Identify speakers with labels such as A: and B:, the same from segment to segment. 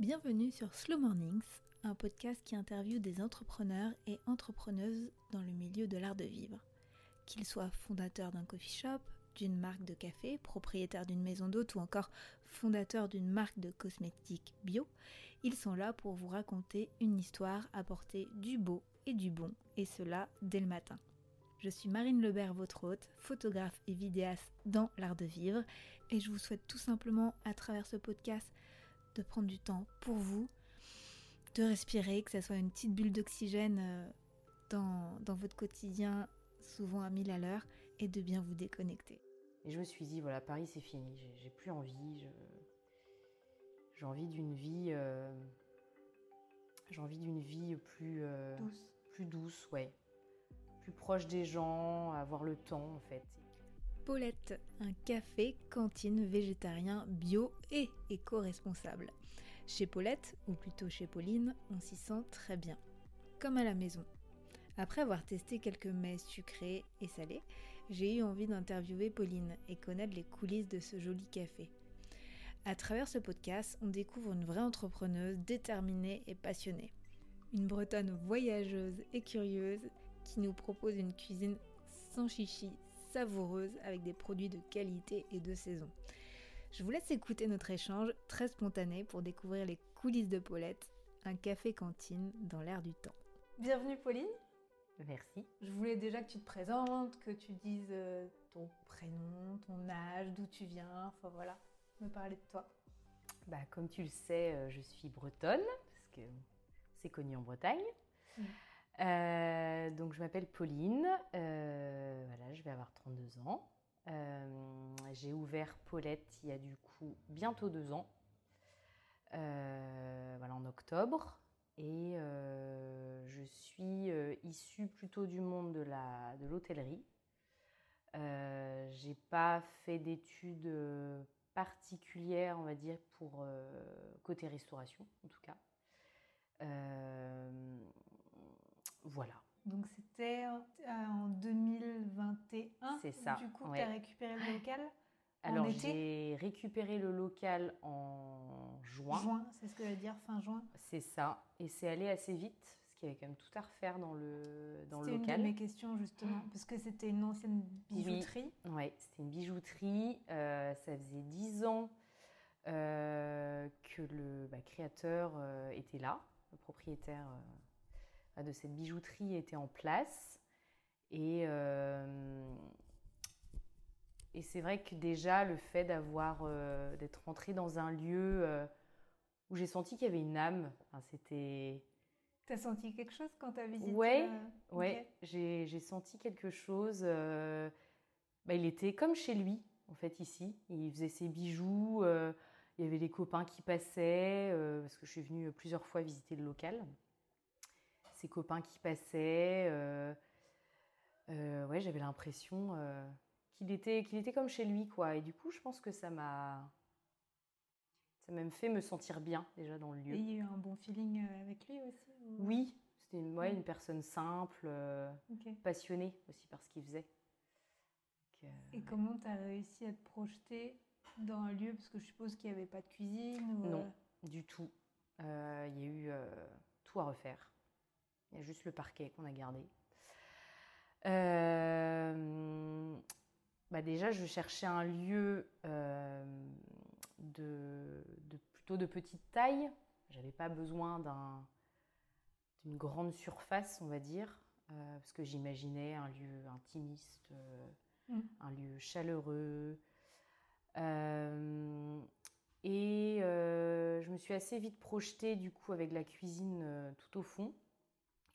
A: Bienvenue sur Slow Mornings, un podcast qui interviewe des entrepreneurs et entrepreneuses dans le milieu de l'art de vivre. Qu'ils soient fondateurs d'un coffee shop, d'une marque de café, propriétaires d'une maison d'hôte ou encore fondateurs d'une marque de cosmétiques bio, ils sont là pour vous raconter une histoire, apporter du beau et du bon, et cela dès le matin. Je suis Marine Lebert, votre hôte, photographe et vidéaste dans l'art de vivre, et je vous souhaite tout simplement, à travers ce podcast, de prendre du temps pour vous, de respirer, que ce soit une petite bulle d'oxygène euh, dans, dans votre quotidien, souvent à mille à l'heure, et de bien vous déconnecter.
B: Et je me suis dit, voilà, Paris c'est fini, j'ai plus envie, j'ai envie d'une vie, euh, j'ai envie d'une vie plus
A: euh, douce,
B: plus douce, ouais, plus proche des gens, avoir le temps en fait.
A: Paulette, un café cantine végétarien bio et éco-responsable. Chez Paulette, ou plutôt chez Pauline, on s'y sent très bien, comme à la maison. Après avoir testé quelques mets sucrés et salés, j'ai eu envie d'interviewer Pauline et connaître les coulisses de ce joli café. À travers ce podcast, on découvre une vraie entrepreneuse déterminée et passionnée. Une bretonne voyageuse et curieuse qui nous propose une cuisine sans chichi, savoureuse avec des produits de qualité et de saison. Je vous laisse écouter notre échange très spontané pour découvrir les coulisses de Paulette, un café cantine dans l'air du temps. Bienvenue Pauline.
B: Merci.
A: Je voulais déjà que tu te présentes, que tu dises euh, ton prénom, ton âge, d'où tu viens, enfin voilà, me parler de toi.
B: Bah, comme tu le sais, euh, je suis bretonne, parce que c'est connu en Bretagne. Mm. Euh, donc je m'appelle Pauline, voilà, je vais avoir 32 ans. J'ai ouvert Paulette il y a du coup bientôt deux ans, voilà en octobre. Et euh, je suis euh, issue plutôt du monde de la de l'hôtellerie. Euh, j'ai pas fait d'études euh, particulières, on va dire, pour côté restauration, en tout cas. Voilà.
A: Donc c'était en 2021.
B: C'est ça.
A: Du coup, tu as récupéré le local
B: alors j'ai récupéré le local en juin.
A: Juin, c'est ce que je veux dire, fin juin.
B: C'est ça. Et c'est allé assez vite, parce qu'il y avait quand même tout à refaire dans le, dans le local.
A: C'était une de mes questions justement, parce que c'était une ancienne bijouterie.
B: Oui, ouais, c'était une bijouterie. Euh, ça faisait dix ans euh, que le bah, créateur euh, était là, le propriétaire de cette bijouterie était en place. Et et c'est vrai que déjà, le fait d'avoir, euh, d'être rentrée dans un lieu euh, où j'ai senti qu'il y avait une âme, enfin, c'était...
A: T'as senti quelque chose quand t'as visité
B: Ouais, euh... ouais, j'ai, j'ai senti quelque chose. Euh, bah, il était comme chez lui, en fait, ici. Il faisait ses bijoux, il y avait les copains qui passaient, parce que je suis venue plusieurs fois visiter le local. Ses copains qui passaient. ouais, j'avais l'impression qu'il était, qu'il était comme chez lui, quoi. Et du coup, je pense que ça m'a. Ça m'a même fait me sentir bien, déjà, dans le lieu.
A: Et il y a eu un bon feeling euh, avec lui aussi
B: Oui, c'était une, ouais, une personne simple, euh, passionnée aussi par ce qu'il faisait.
A: Donc, euh, Et comment tu as réussi à te projeter dans un lieu? Parce que je suppose qu'il n'y avait pas de cuisine ou
B: Non, du tout. Il y a eu tout à refaire. Il y a juste le parquet qu'on a gardé. Euh, bah déjà, je cherchais un lieu euh, de, de, plutôt de petite taille. J'avais pas besoin d'une grande surface, on va dire, euh, parce que j'imaginais un lieu intimiste, mmh. un lieu chaleureux. et je me suis assez vite projetée du coup avec la cuisine tout au fond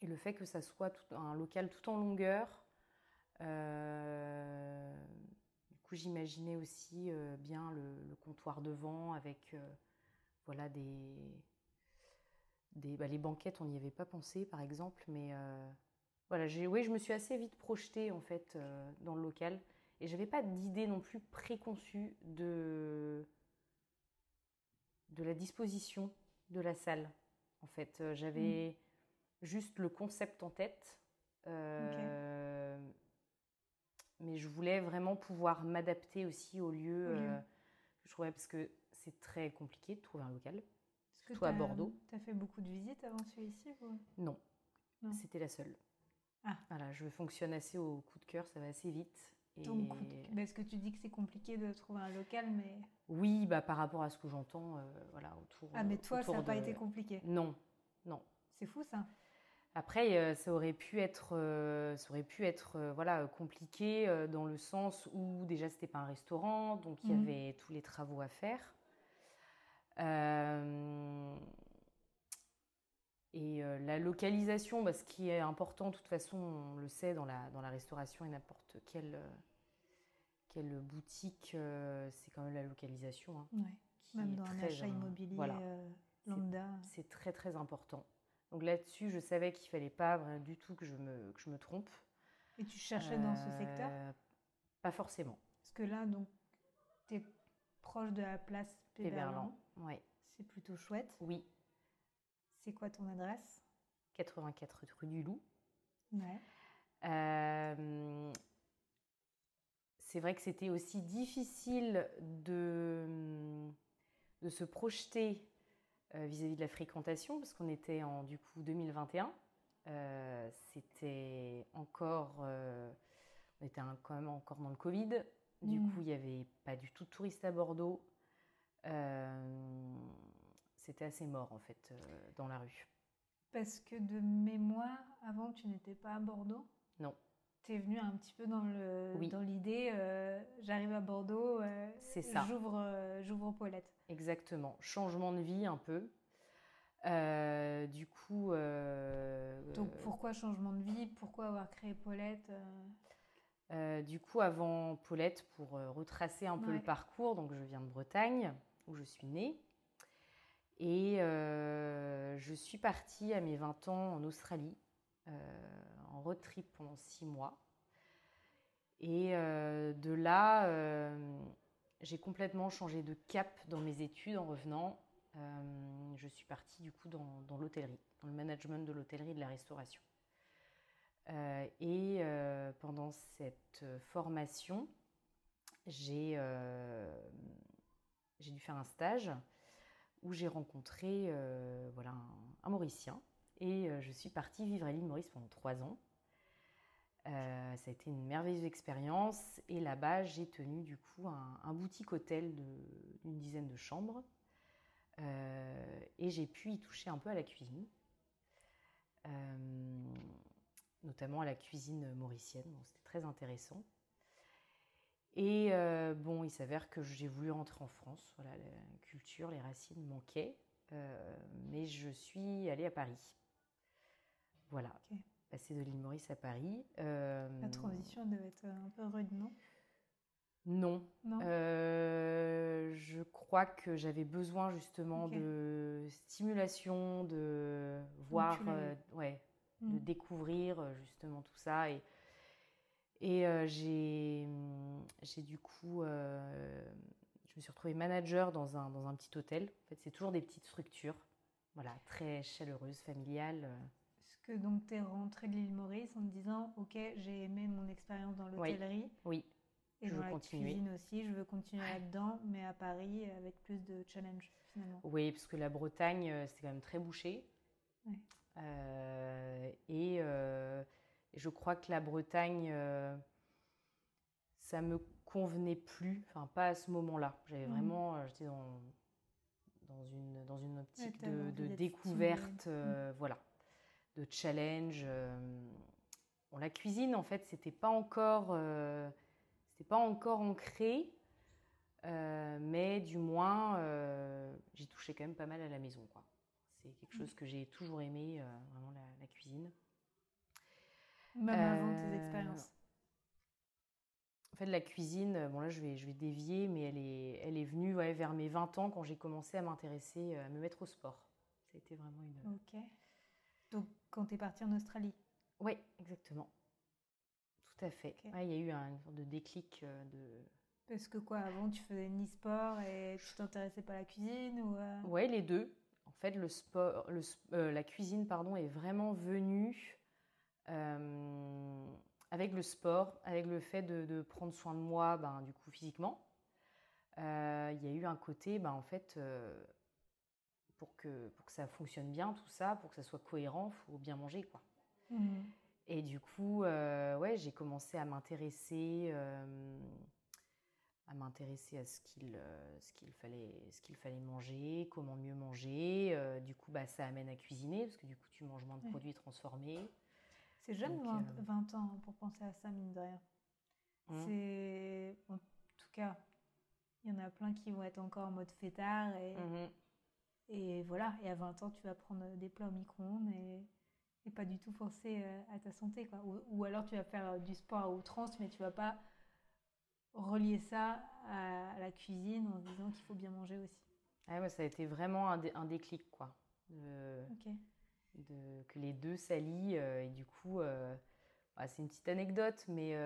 B: et le fait que ça soit un local tout en longueur euh, du coup, j'imaginais aussi euh, bien le, comptoir devant avec euh, voilà des, bah, les banquettes. On n'y avait pas pensé, par exemple, mais voilà, j'ai, oui, je me suis assez vite projetée en fait dans le local et j'avais pas d'idée non plus préconçue de de la disposition de la salle. En fait, j'avais mmh. Juste le concept en tête. Euh, mais je voulais vraiment pouvoir m'adapter aussi au lieu. Euh, je trouvais parce que c'est très compliqué de trouver un local. Surtout à Bordeaux.
A: Tu as fait beaucoup de visites avant celui-ci
B: Non, c'était la seule. Ah. Voilà, je fonctionne assez au coup de cœur, ça va assez vite.
A: Et... Est-ce que tu dis que c'est compliqué de trouver un local, mais...
B: Oui, bah, par rapport à ce que j'entends euh, voilà, autour
A: Ah, mais toi, ça n'a pas été compliqué
B: Non, non.
A: C'est fou, ça
B: après, euh, ça aurait pu être, euh, ça aurait pu être voilà, compliqué dans le sens où déjà, ce n'était pas un restaurant, donc il y mmh. avait tous les travaux à faire. Et la localisation, bah, ce qui est important, de toute façon, on le sait dans la, dans la restauration et n'importe quelle, quelle boutique, c'est quand même la localisation. Hein,
A: même dans un achat immobilier lambda.
B: C'est très très important. Donc là-dessus, je savais qu'il fallait pas du tout que je me, que je me trompe.
A: Et tu cherchais dans ce secteur?
B: Pas forcément.
A: Parce que là, donc, tu es proche de la place Péberlan.
B: Oui.
A: C'est plutôt chouette.
B: Oui.
A: C'est quoi ton adresse?
B: 84 rue du Loup.
A: Ouais.
B: Euh, c'est vrai que c'était aussi difficile de, de se projeter euh, vis-à-vis de la fréquentation, parce qu'on était en du coup 2021. Euh, c'était encore, on était quand même encore dans le Covid. Du mmh. coup, il n'y avait pas du tout de touristes à Bordeaux. c'était assez mort en fait dans la rue.
A: Parce que de mémoire, avant, tu n'étais pas à Bordeaux?
B: Non.
A: Tu es venu un petit peu dans le dans l'idée, euh, j'arrive à Bordeaux, euh,
B: c'est ça.
A: J'ouvre, euh, j'ouvre Paulette.
B: Exactement. Changement de vie un peu. du coup.
A: Donc pourquoi changement de vie? Pourquoi avoir créé Paulette
B: Du coup, avant Paulette, pour retracer un peu le parcours, donc je viens de Bretagne, où je suis née. Et je suis partie à mes 20 ans en Australie, euh, en pendant 6 mois. Et euh, de là, j'ai complètement changé de cap dans mes études en revenant. je suis partie du coup dans, l'hôtellerie, dans le management de l'hôtellerie et de la restauration. et pendant cette formation, j'ai dû faire un stage où j'ai rencontré euh, voilà, un, Mauricien. Et euh, je suis partie vivre à l'île Maurice pendant trois ans. Euh, ça a été une merveilleuse expérience. Et là-bas, j'ai tenu du coup un, boutique hôtel d'une dizaine de chambres. et j'ai pu y toucher un peu à la cuisine. notamment à la cuisine mauricienne. C'était très intéressant. Et euh, bon, il s'avère que j'ai voulu rentrer en France. Voilà, la culture, les racines manquaient. Euh, mais je suis allée à Paris. Voilà. Passer de l'île Maurice à Paris.
A: Euh, la transition devait être un peu rude, non?
B: Non. je crois que j'avais besoin justement de stimulation, de voir, ouais, de hmm. découvrir justement tout ça. Et et euh, j'ai du coup, euh, je me suis retrouvée manager dans un, dans un petit hôtel. En fait, c'est toujours des petites structures, voilà, très chaleureuses, familiales.
A: Que donc tu es rentrée de l'île Maurice en te disant, ok, j'ai aimé mon expérience dans l'hôtellerie.
B: Oui.
A: Et je dans veux la continuer. cuisine aussi, je veux continuer là-dedans, mais à Paris avec plus de challenge finalement.
B: Oui, parce que la Bretagne, euh, c'est quand même très bouché.
A: Ouais.
B: et je crois que la Bretagne, euh, ça me convenait plus, enfin pas à ce moment-là. J'avais mmh. vraiment, euh, j'étais dans, dans, une, dans une optique de, découverte, euh, mmh. voilà, de challenge. Bon, la cuisine, en fait, c'était pas encore, c'était pas encore ancré, mais du moins, j'ai touché quand même pas mal à la maison, quoi. C'est quelque chose que j'ai toujours aimé, vraiment la cuisine.
A: Même avant tes euh, expériences.
B: En fait, la cuisine, bon là je vais, je vais dévier, mais elle est, elle est venue ouais, vers mes 20 ans quand j'ai commencé à m'intéresser, euh, à me mettre au sport. Ça a été vraiment une.
A: Ok. Donc quand tu es partie en Australie
B: Oui, exactement. Tout à fait. il y a eu un, une sorte de déclic euh, de.
A: Parce que quoi, avant tu faisais ni sport et tu t'intéressais pas à la cuisine ou
B: Ouais, les deux. En fait, le sport, le, la cuisine, pardon, est vraiment venue euh, avec le sport, avec le fait de, prendre soin de moi, ben, du coup physiquement, euh, il y a eu un côté, ben, en fait, euh, pour que, pour que ça fonctionne bien, tout ça, pour que ça soit cohérent, il faut bien manger, quoi.
A: Mmh.
B: Et du coup, euh, ouais, j'ai commencé à m'intéresser, euh, à m'intéresser à ce qu'il, euh, ce qu'il fallait, ce qu'il fallait manger, comment mieux manger. du coup, bah, ça amène à cuisiner parce que du coup, tu manges moins de
A: Ouais.
B: produits transformés.
A: C'est jeune,
B: Donc,
A: 20,
B: euh,
A: 20 ans, hein, pour penser à ça, mine de rien?
B: Mmh.
A: C'est. En tout cas, il y en a plein qui vont être encore en mode fêtard. Et,
B: Mhm.
A: Et voilà. Et à 20 ans, tu vas prendre des plats au micro-ondes et, et pas du tout penser euh, à ta santé. Quoi. Ou, ou alors, tu vas faire euh, du sport à outrance, mais tu vas pas relier ça à, la cuisine en se disant qu'il faut bien manger aussi.
B: Ah ouais, ça a été vraiment un, dé- un déclic, quoi. De, que les deux s'allient. euh, et du coup, euh, bah, c'est une petite anecdote, mais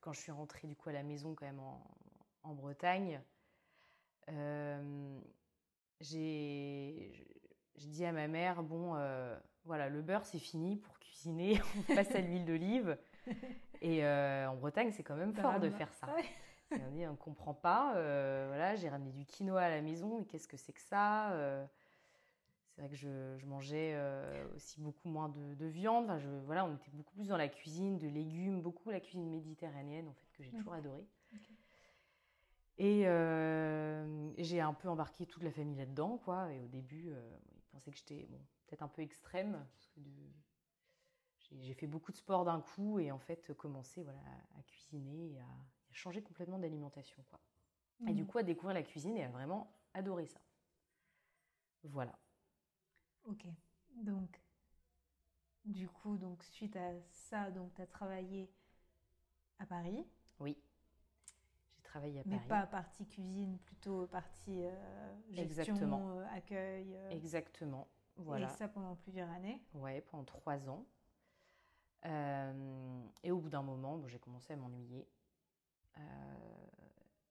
B: quand je suis rentrée du coup à la maison quand même en, en Bretagne, j'ai j'ai dit à ma mère, bon, euh, voilà, le beurre c'est fini pour cuisiner, on passe à l'huile d'olive. Et euh, en Bretagne, c'est quand même fort de faire ça.
A: Ouais.
B: On dit, on ne comprend pas. euh, voilà, j'ai ramené du quinoa à la maison, mais qu'est-ce que c'est que ça C'est vrai que je, je mangeais aussi beaucoup moins de, de viande. Enfin, je, voilà, on était beaucoup plus dans la cuisine, de légumes, beaucoup la cuisine méditerranéenne, en fait, que j'ai toujours adorée. Et euh, j'ai un peu embarqué toute la famille là-dedans, quoi. Et au début, euh, ils pensaient que j'étais bon, peut-être un peu extrême, parce que de- j'ai- fait beaucoup de sport d'un coup, et en fait, commencer voilà, à, cuisiner et à, à changer complètement d'alimentation, quoi. Et du
A: Mhm.
B: coup, à découvrir la cuisine et à vraiment adorer ça. Voilà.
A: Ok. Donc, du coup, donc, suite à ça, donc, tu as travaillé à Paris,
B: Oui. J'ai travaillé à
A: mais pas partie cuisine, plutôt partie euh, gestion,
B: Exactement.
A: euh, accueil. euh,
B: Exactement. Voilà.
A: Et ça pendant plusieurs années.
B: Ouais, pendant trois ans. Euh, et au bout d'un moment, bon, j'ai commencé à m'ennuyer. Euh,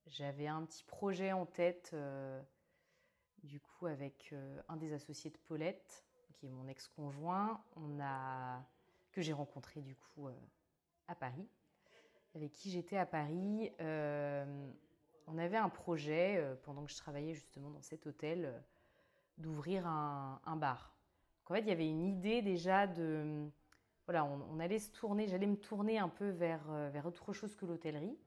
B: J'avais un petit projet en tête, du coup, avec un des associés de Paulette, qui est mon ex-conjoint, on a que j'ai rencontré du coup à Paris, avec qui j'étais à Paris. Euh, on avait un projet euh, pendant que je travaillais justement dans cet hôtel euh, d'ouvrir un, bar. Donc, en fait, il y avait une idée déjà de voilà, on, on allait se tourner, j'allais me tourner un peu vers, vers autre chose que l'hôtellerie.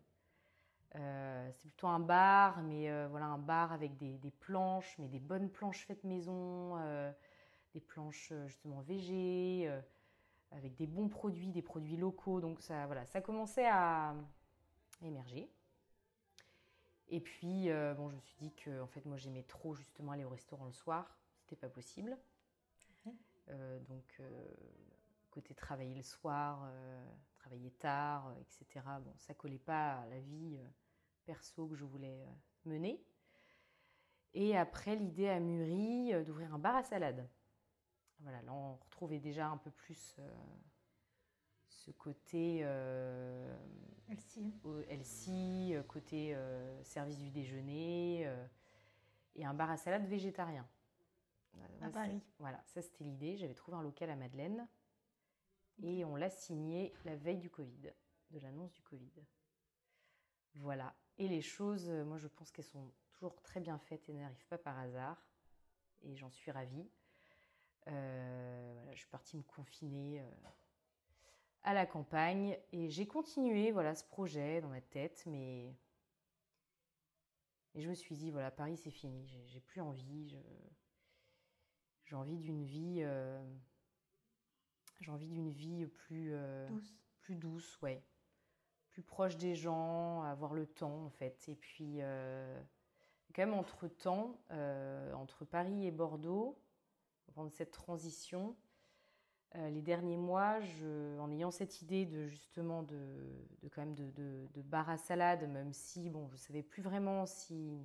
B: C'est plutôt un bar, mais voilà, un bar avec des, des planches, mais des bonnes planches faites maison, des planches justement végé, avec des bons produits, des produits locaux. Donc ça, voilà, ça commençait à émerger. Et puis, euh, bon, je me suis dit que en fait, moi, j'aimais trop justement aller au restaurant le soir. C'était pas possible.
A: Mhm.
B: Euh, donc, euh, côté travailler le soir, travailler tard, etc. Bon, ça collait pas à la vie perso que je voulais mener. Et après, l'idée a mûri d'ouvrir un bar à salade. Voilà, là, on retrouvait déjà un peu plus euh, ce côté euh,
A: Elsie.
B: au LC, euh, côté euh, service du déjeuner, euh, et un bar à salade végétarien. Voilà,
A: À Paris.
B: Voilà, ça c'était l'idée. J'avais trouvé un local à Madeleine et on l'a signé la veille du Covid, de l'annonce du Covid. Voilà. Et les choses, euh, moi je pense qu'elles sont toujours très bien faites et n'arrivent pas par hasard. Et j'en suis ravie. Euh, voilà, je suis partie me confiner euh, à la campagne et j'ai continué voilà ce projet dans ma tête, mais et je me suis dit voilà Paris c'est fini, j'ai plus envie, j'ai envie d'une vie, euh, j'ai envie d'une vie plus euh,
A: Douce.
B: plus douce, ouais, plus proche des gens, avoir le temps en fait. Et puis, euh, quand même, entre temps, entre Paris et Bordeaux, pendant cette transition, euh, les derniers mois, je, en ayant cette idée de justement de, quand même de, bar à salade, même si bon, je savais plus vraiment si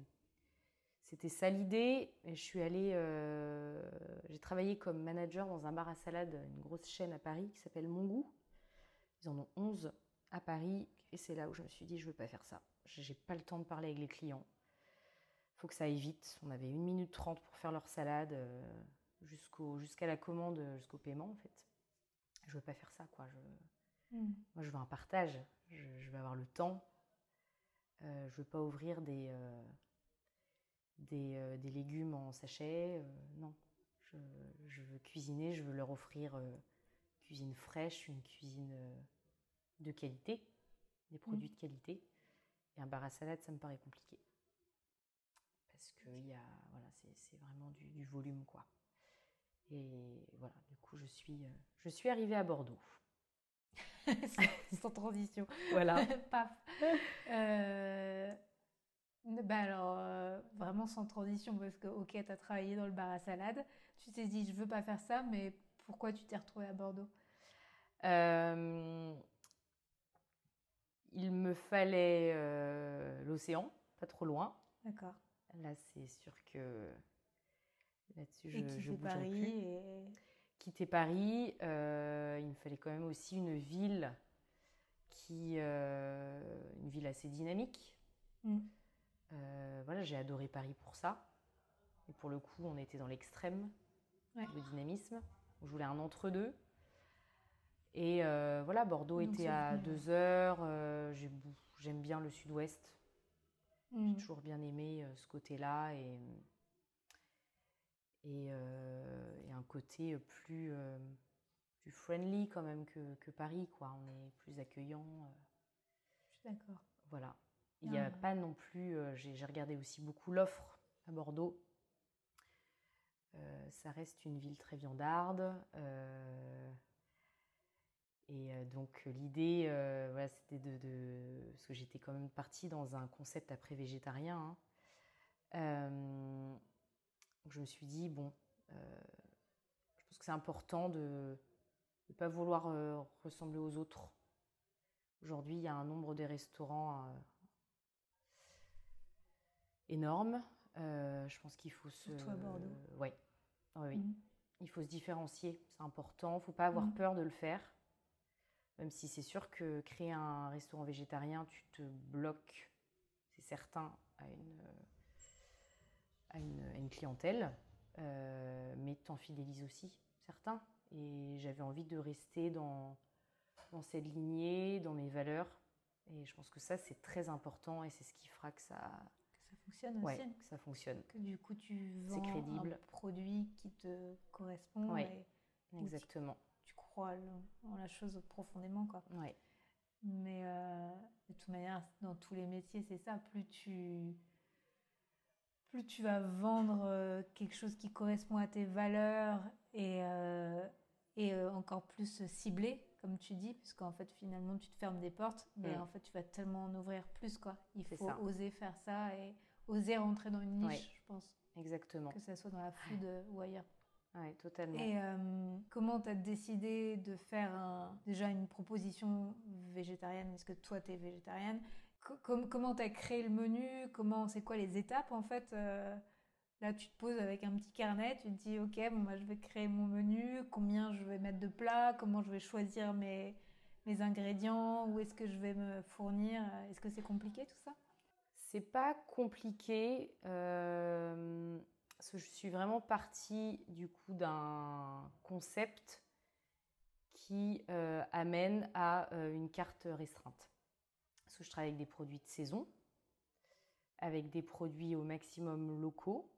B: c'était ça l'idée, je suis allée, euh, j'ai travaillé comme manager dans un bar à salade, une grosse chaîne à Paris qui s'appelle Mon Goût. Ils en ont 11 à Paris et c'est là où je me suis dit je veux pas faire ça. J'ai pas le temps de parler avec les clients. Faut que ça aille vite. On avait 1 minute 30 pour faire leur salade euh, jusqu'au jusqu'à la commande, jusqu'au paiement en fait. Je veux pas faire ça quoi. Je,
A: Mm.
B: moi je veux un partage. Je, je veux avoir le temps. Euh, je veux pas ouvrir des euh, des, des légumes en sachet. non, je, je, veux cuisiner, je veux leur offrir une cuisine fraîche, une cuisine de qualité, des produits de qualité. Et un bar à salade, ça me paraît compliqué. Parce que y a, voilà, c'est vraiment du, du, volume, quoi. Et voilà, du coup, je suis, je suis arrivée à Bordeaux.
A: Sans transition.
B: Voilà.
A: Paf. Euh, bah alors, euh, vraiment sans transition, parce que, ok, tu as travaillé dans le bar à salade. Tu t'es dit, je veux pas faire ça, mais pourquoi tu t'es retrouvée à Bordeaux?
B: Euh, Il me fallait l'océan, pas trop loin.
A: D'accord.
B: Là, c'est sûr que là-dessus,
A: je, et je Paris plus. Et
B: quitter Paris, euh, il me fallait quand même aussi une ville qui, euh, une ville assez dynamique.
A: Mm.
B: Euh, voilà, j'ai adoré Paris pour ça. Et pour le coup, on était dans l'extrême
A: ouais.
B: de dynamisme. Je voulais un entre-deux. Et voilà, Bordeaux Donc était à deux heures. J'aime bien le sud-ouest.
A: Mm.
B: J'ai toujours bien aimé ce côté-là. Et euh, et, un côté plus, euh, plus friendly quand même que, que, Paris, quoi. On est plus accueillant. Euh.
A: Je suis d'accord.
B: Voilà. Il n'y a pas non plus. J'ai regardé aussi beaucoup l'offre à Bordeaux. ça reste une ville très viandarde. et donc l'idée, voilà, c'était de, de, Parce que j'étais quand même partie dans un concept après végétarien. Hein. Donc je me suis dit, bon, euh, je pense que c'est important de ne pas vouloir euh, ressembler aux autres. Aujourd'hui, il y a un nombre de restaurants euh, énorme. je pense qu'il faut se.
A: Surtout à Bordeaux.
B: Ouais. oui.
A: Mhm.
B: Il faut se différencier, c'est important. Il ne faut pas avoir
A: Mhm.
B: peur de le faire. Même si c'est sûr que créer un restaurant végétarien, tu te bloques, c'est certain, à une à une, clientèle, euh, mais t'en fidélises aussi certains. Et j'avais envie de rester dans, dans cette lignée, dans mes valeurs. Et je pense que ça, c'est très important et c'est ce qui fera que ça,
A: que ça fonctionne
B: ouais,
A: aussi.
B: Que ça fonctionne.
A: Que du coup, tu vends
B: crédible.
A: un produit qui te correspond. Et
B: exactement.
A: Tu, tu, crois en la chose profondément. Quoi.
B: Ouais.
A: Mais euh, de toute manière, dans tous les métiers, c'est ça. Plus tu plus tu vas vendre euh, quelque chose qui correspond à tes valeurs et, euh, et euh, encore plus ciblé, comme tu dis, puisqu'en fait, finalement, tu te fermes des portes, mais
B: Mm.
A: en fait, tu vas tellement en ouvrir plus, quoi. Il faut
B: ça.
A: oser faire ça et oser rentrer dans une niche,
B: Ouais.
A: je pense,
B: Exactement.
A: que ça soit dans la food ou ailleurs.
B: Oui, totalement.
A: Et euh, comment tu as décidé de faire un- déjà une proposition végétarienne? Est-ce que toi, tu es végétarienne? Com- Comment tu as créé le menu Comment C'est quoi les étapes en fait Euh, Là, tu te poses avec un petit carnet, tu te dis Ok, bon, bah, je vais créer mon menu, combien je vais mettre de plats, comment je vais choisir mes, ingrédients, où est-ce que je vais me fournir Est-ce que c'est compliqué tout ça?
B: C'est pas compliqué. euh, je suis vraiment partie du coup d'un concept qui euh, amène à euh, une carte restreinte. Je travaille avec des produits de saison, avec des produits au maximum locaux,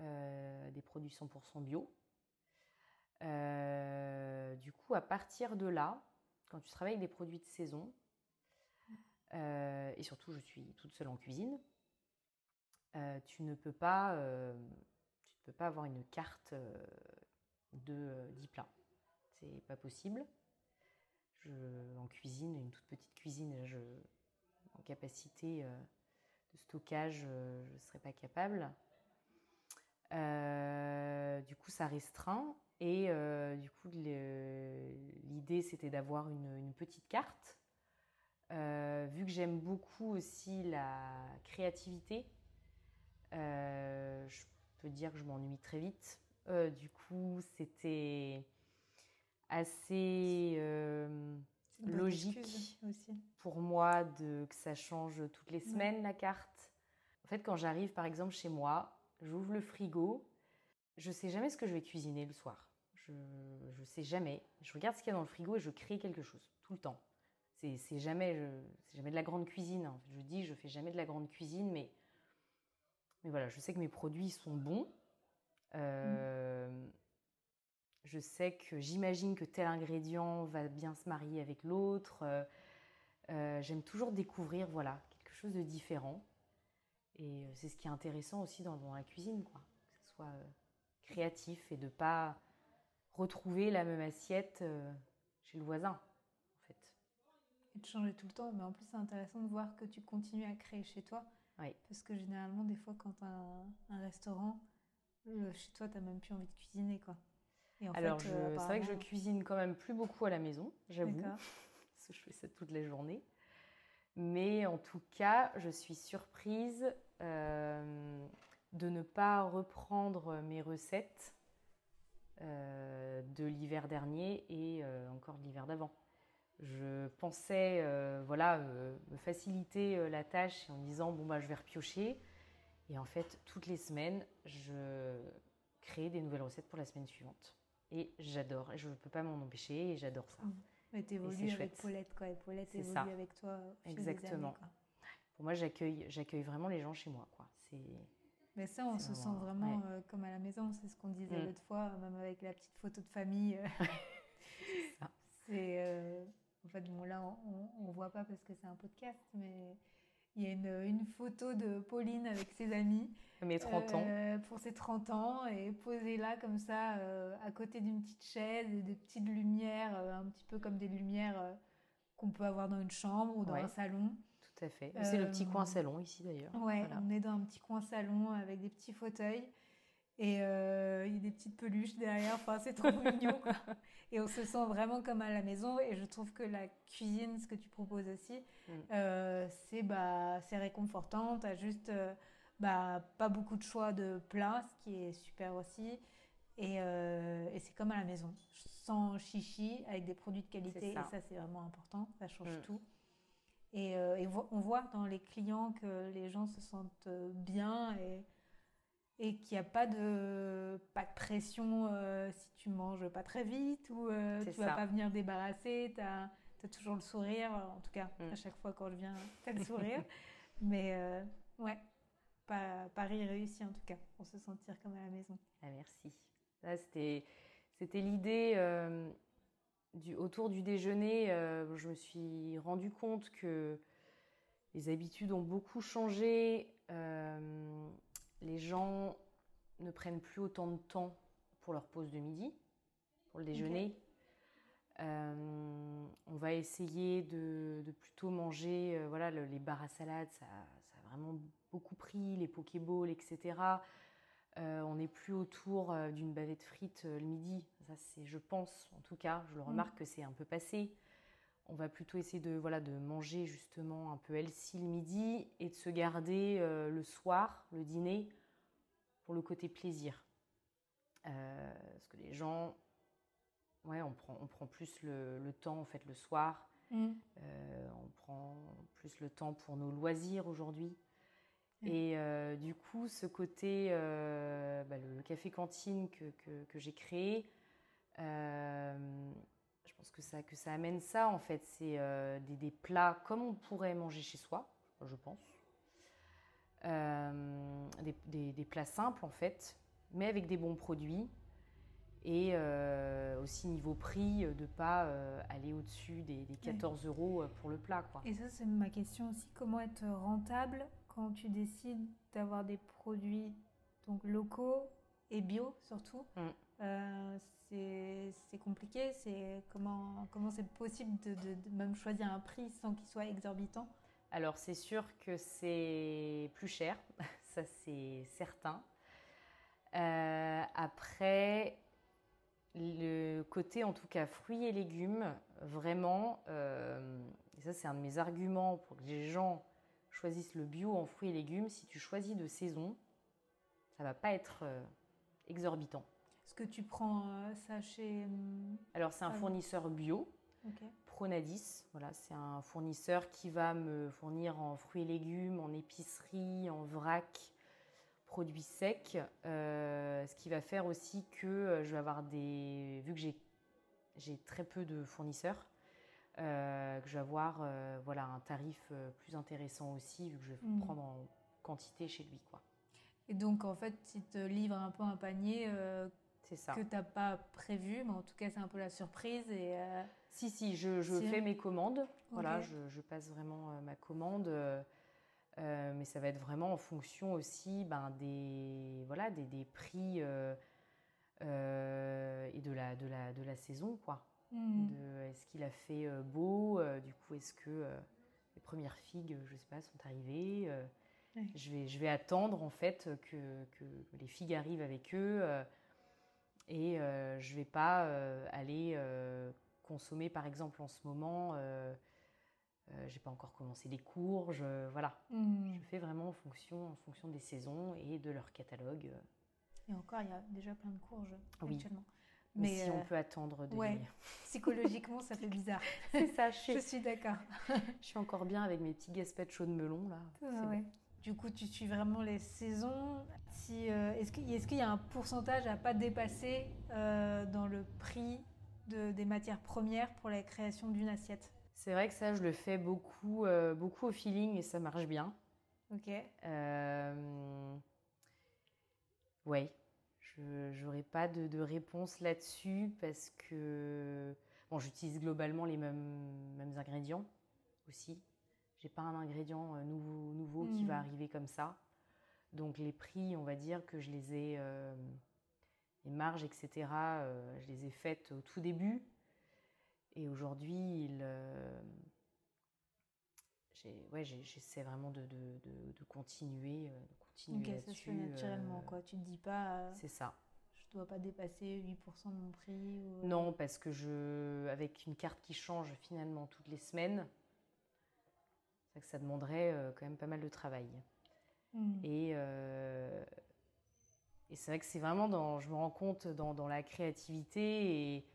B: euh, des produits 100% bio. Euh, du coup, à partir de là, quand tu travailles avec des produits de saison, euh, et surtout je suis toute seule en cuisine, tu ne peux pas, tu ne peux pas avoir une carte de euh, 10 plats. C'est pas possible. En cuisine, une toute petite cuisine, en capacité euh, de stockage, euh, je ne serais pas capable. Euh, du coup, ça restreint. Et du coup, l'idée, c'était d'avoir une, petite carte. Vu que j'aime beaucoup aussi la créativité, je peux dire que je m'ennuie très vite. Du coup, c'était assez euh, logique
A: aussi.
B: pour moi de, que ça change toutes les semaines la carte. En fait, quand j'arrive par exemple chez moi, j'ouvre le frigo, je sais jamais ce que je vais cuisiner le soir. Je ne sais jamais. Je regarde ce qu'il y a dans le frigo et je crée quelque chose tout le temps. C'est c'est jamais, je- jamais de la grande cuisine. Fait. Je dis, je fais jamais de la grande cuisine, mais mais voilà, je sais que mes produits sont bons. Je sais que j'imagine que tel ingrédient va bien se marier avec l'autre. J'aime toujours découvrir voilà, quelque chose de différent. Et c'est ce qui est intéressant aussi dans, la cuisine, quoi. que ce soit créatif et de pas retrouver la même assiette chez le voisin, en fait.
A: Et de changer tout le temps, mais en plus c'est intéressant de voir que tu continues à créer chez toi.
B: Oui.
A: Parce que généralement, des fois, quand tu as un, restaurant, chez toi, tu n'as même plus envie de cuisiner, quoi.
B: Et Alors, c'est vrai que je cuisine quand même plus beaucoup à la maison, j'avoue. Parce que je fais ça toutes les journées. Mais en tout cas, je suis surprise euh, de ne pas reprendre mes recettes euh, de l'hiver dernier et euh, encore de l'hiver d'avant. Je pensais voilà, me faciliter la tâche en me disant bon bah je vais repiocher. Et en fait, toutes les semaines, je crée des nouvelles recettes pour la semaine suivante. Et j'adore, et je ne peux pas m'en empêcher, et j'adore ça.
A: Mais t'évolues avec Paulette, quoi. Et Paulette évolue avec toi. Exactement.
B: Pour moi, j'accueille, j'accueille vraiment les gens chez moi, quoi. C'est.
A: Mais ça, on se sent vraiment euh, comme à la maison. C'est ce qu'on disait mm. l'autre fois, même avec la petite photo de famille. c'est. Euh, en fait, bon, là, on, ne voit pas parce que c'est un podcast, mais il y a une, une, photo de Pauline avec ses amis.
B: Mes 30 ans.
A: Euh, pour ses 30 ans, et posée là, comme ça, euh, à côté d'une petite chaise, et des petites lumières, euh, un petit peu comme des lumières qu'on peut avoir dans une chambre ou dans un salon.
B: Tout à fait. C'est le petit coin salon ici d'ailleurs.
A: Ouais, on est dans un petit coin salon avec des petits fauteuils. Et euh, il y a des petites peluches derrière, enfin, c'est trop mignon. Et on se sent vraiment comme à la maison. Et je trouve que la cuisine, ce que tu proposes aussi, mm. euh, c'est bah, réconfortant. Tu juste euh, bah, pas beaucoup de choix de plats, ce qui est super aussi. Et, et c'est comme à la maison, sans chichi, avec des produits de qualité. Et ça, c'est vraiment important. Ça change mm. tout. Et, et, on voit dans les clients que les gens se sentent bien et et qu'il n'y a pas de, pas de pression euh, si tu manges pas très vite ou euh, tu ne vas pas venir débarrasser, tu as, toujours le sourire, en tout cas mm. à chaque fois quand je viens, tu as le sourire. Mais euh, ouais, Paris réussi en tout cas, pour se sentir comme à la maison.
B: Ah, merci. C'était, l'idée du, autour du déjeuner, je me suis rendu compte que les habitudes ont beaucoup changé les gens ne prennent plus autant de temps pour leur pause de midi, pour le déjeuner. Euh, on va essayer de, plutôt manger, euh, voilà, les bars à salade, ça, a vraiment beaucoup pris, les pokéballs, etc. Euh, on n'est plus autour d'une bavette frite le midi. Ça, c'est, je pense, en tout cas, je le mm. remarque que c'est un peu passé. On va plutôt essayer de, voilà, de manger justement un peu healthy le midi et de se garder le soir, le dîner, pour le côté plaisir. Euh, parce que les gens, ouais, on prend, on prend plus le, temps en fait le soir. Mm. Euh, on prend plus le temps pour nos loisirs aujourd'hui. Mm. Et euh, du coup, ce côté, bah, le, café cantine que, que, j'ai créé, je pense que ça, que ça amène ça en fait. C'est des, des, plats comme on pourrait manger chez soi, je pense. Euh, des, plats simples en fait, mais avec des bons produits. Et euh, aussi niveau prix, euh, de ne pas aller au-dessus des, 14 euros pour le plat. Quoi.
A: Et ça, c'est ma question aussi. Comment être rentable quand tu décides d'avoir des produits donc locaux et bio surtout? Mm. C'est compliqué. C'est comment comment c'est possible de, même choisir un prix sans qu'il soit exorbitant?
B: Alors c'est sûr que c'est plus cher, ça c'est certain. Euh, après, le côté en tout cas fruits et légumes, vraiment, euh, et ça c'est un de mes arguments pour que les gens choisissent le bio en fruits et légumes, si tu choisis de saison, ça va pas être euh, exorbitant.
A: Est-ce que tu prends ça chez...
B: Alors c'est un fournisseur bio. Pronadis, voilà, c'est un fournisseur qui va me fournir en fruits et légumes, en épicerie, en vrac, produits secs. Euh, ce qui va faire aussi que euh, je vais avoir des. Vu que j'ai très peu de fournisseurs, euh, que je vais avoir voilà, un tarif plus intéressant aussi, vu que je vais mm. prendre en quantité chez lui. Quoi.
A: Et donc, en fait, ils te livrent un peu un panier euh,
B: ça.
A: que tu n'as pas prévu, mais en tout cas, c'est un peu la surprise. Et, euh,
B: Si, si, je, je fais mes commandes. Voilà, je, je, passe vraiment euh, ma commande. mais ça va être vraiment en fonction aussi ben, des, voilà, des, des prix et de la, de, la, de la saison. quoi.
A: Mmh.
B: Est-ce qu'il a fait beau Du coup, est-ce que les premières figues, je sais pas, sont arrivées je, vais, je vais attendre en fait que, que les figues arrivent avec eux euh, et euh, je vais pas euh, aller consommer par exemple en ce moment. j'ai pas encore commencé les courges, voilà.
A: Mmh.
B: Je fais vraiment en fonction, en fonction des saisons et de leur catalogue.
A: Et encore, il y a déjà plein de courges
B: oui.
A: actuellement.
B: Mais si on peut attendre de
A: ouais, Psychologiquement, ça fait bizarre.
B: C'est ça, je,
A: je suis d'accord.
B: je suis encore bien avec mes petits gaspachos de melon là.
A: ouais. Du coup, tu suis vraiment les saisons. Si, euh, est-ce qu'il est y a un pourcentage à pas dépasser euh, dans le prix de, des matières premières pour la création d'une assiette?
B: C'est vrai que ça, je le fais beaucoup, euh, beaucoup au feeling et ça marche bien.
A: Ok.
B: oui, je n'aurai pas de, de réponse là-dessus parce que bon, j'utilise globalement les mêmes, mêmes ingrédients aussi j'ai pas un ingrédient euh, nouveau, nouveau qui va hmm. arriver comme ça. Donc les prix, on va dire que je les ai, euh, les marges, etc., euh, je les ai faites au tout début. Et aujourd'hui, il, ouais, j'essaie vraiment de, de, de, continuer, de continuer
A: ça se fait naturellement, quoi. Tu te dis pas.
B: c'est ça.
A: Je dois pas dépasser 8% de mon prix.
B: Non, parce que je, avec une carte qui change finalement toutes les semaines, que ça demanderait euh, quand même pas mal de travail.
A: Hmm.
B: Et, euh, et c'est vrai que c'est vraiment dans, je me rends compte dans, dans, la créativité et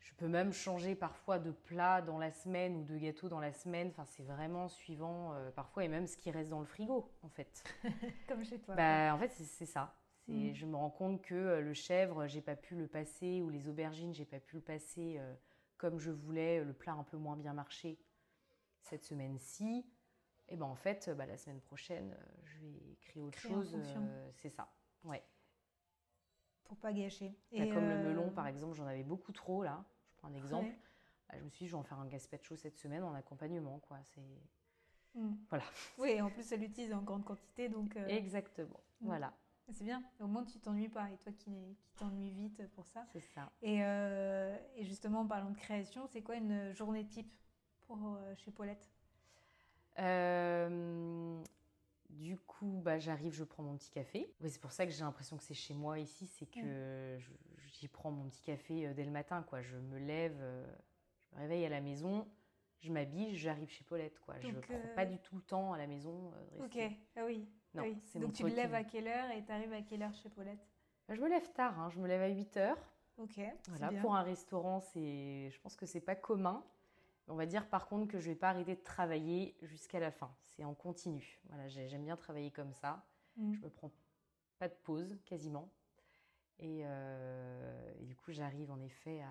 B: je peux même changer parfois de plat dans la semaine ou de gâteau dans la semaine. Enfin, c'est vraiment suivant euh, parfois et même ce qui reste dans le frigo en fait.
A: Comme chez toi.
B: Bah, en fait, c'est ça.
A: Hmm.
B: Je me rends compte que le chèvre, j'ai pas pu le passer, ou les aubergines, j'ai pas pu le passer comme je voulais, le plat un peu moins bien marché cette semaine-ci, et eh ben en fait, bah, la semaine prochaine, euh, je vais créer autre chose. Euh, c'est ça. Ouais.
A: Pour pas gâcher.
B: Bah, comme le melon, euh, par exemple, j'en avais beaucoup trop là. Je prends un exemple. Bah, je me suis dit, je vais en faire un gazpacho cette semaine en accompagnement, quoi. C'est
A: hmm.
B: voilà.
A: Oui, en plus, elle l'utilise en grande quantité, donc.
B: Exactement. Hmm. Voilà.
A: C'est bien. Au moins, tu t'ennuies pas. Et toi qui, qui t'ennuies vite pour ça.
B: C'est ça.
A: Et, et, justement, en parlant de création, c'est quoi une journée type? Euh, chez Paulette
B: euh, Du coup, bah, j'arrive, je prends mon petit café. c'est pour ça que j'ai l'impression que c'est chez moi ici, c'est que j'y prends mon petit café euh, dès le matin. Quoi. Je me lève, je me réveille à la maison, je m'habille, j'arrive chez Paulette. Quoi. je ne prends pas du tout le temps à la maison.
A: Ok, ah oui. Non, Donc tu te lèves à quelle heure et tu arrives à quelle heure chez Paulette?
B: Bah, Je me lève tard, hein. je me lève à 8 heures.
A: Ok.
B: Voilà, pour un restaurant, c'est, je pense que c'est pas commun. On va dire par contre que je ne vais pas arrêter de travailler jusqu'à la fin. C'est en continu. Voilà, j'aime bien travailler comme ça.
A: Mm.
B: Je me prends pas de pause quasiment. Euh, et, du coup, j'arrive en effet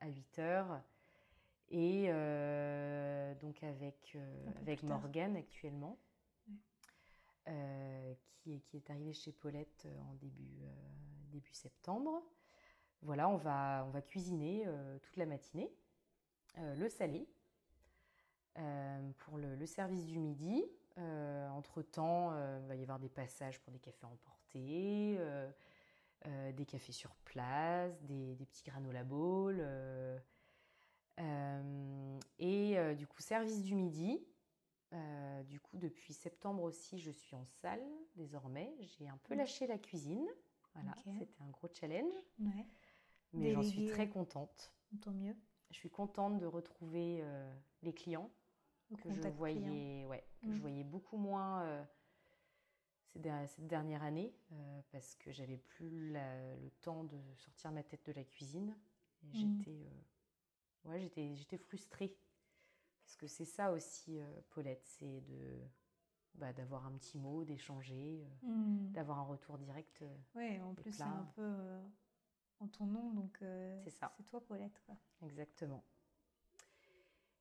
B: à, 8 heures. Et euh, donc avec, euh, avec Morgane actuellement, qui, est, qui est arrivée chez Paulette en début, début septembre. Voilà, on va, on va cuisiner toute la matinée. Euh, le salé euh, pour le, service du midi. Euh, entre-temps, il va y avoir des passages pour des cafés emportés, des cafés sur place, des, petits granola bowls. et du coup, service du midi. du coup, depuis septembre aussi, je suis en salle désormais. J'ai un peu lâché la cuisine. Voilà, c'était un gros challenge. Mais j'en suis très contente.
A: Tant mieux
B: je suis contente de retrouver euh, les clients que je voyais, ouais, que je mm. voyais beaucoup moins euh, cette dernière année euh, parce que j'avais plus le temps de sortir ma tête de la cuisine. Et mm. j'étais, ouais, j'étais, j'étais frustrée parce que c'est ça aussi, Paulette, c'est de bah, d'avoir un petit mot, d'échanger,
A: mm.
B: d'avoir un retour direct.
A: Oui, en plus c'est un peu en ton nom, donc
B: c'est ça.
A: C'est toi, Paulette. Quoi.
B: Exactement.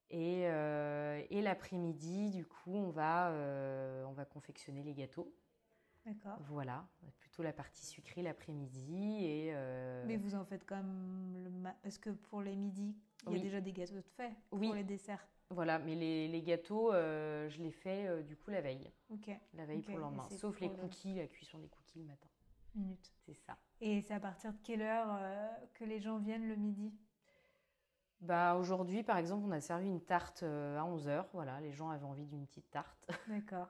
B: Et, euh, et l'après-midi, du coup, on va, euh, on va confectionner les gâteaux.
A: D'accord.
B: Voilà, plutôt la partie sucrée l'après-midi. Et, euh,
A: Mais vous en faites quand même le ma- parce que pour les midis, il y a déjà des gâteaux de fait
B: Oui.
A: pour les desserts?
B: Voilà, mais les, les gâteaux, je les fais du coup la veille.
A: Ok.
B: La veille pour le lendemain. Sauf les cookies, la cuisson des cookies le matin.
A: Minute.
B: C'est ça.
A: Et c'est à partir de quelle heure que les gens viennent le midi?
B: Bah, aujourd'hui, par exemple, on a servi une tarte euh, à 11h. Voilà, les gens avaient envie d'une petite tarte.
A: D'accord.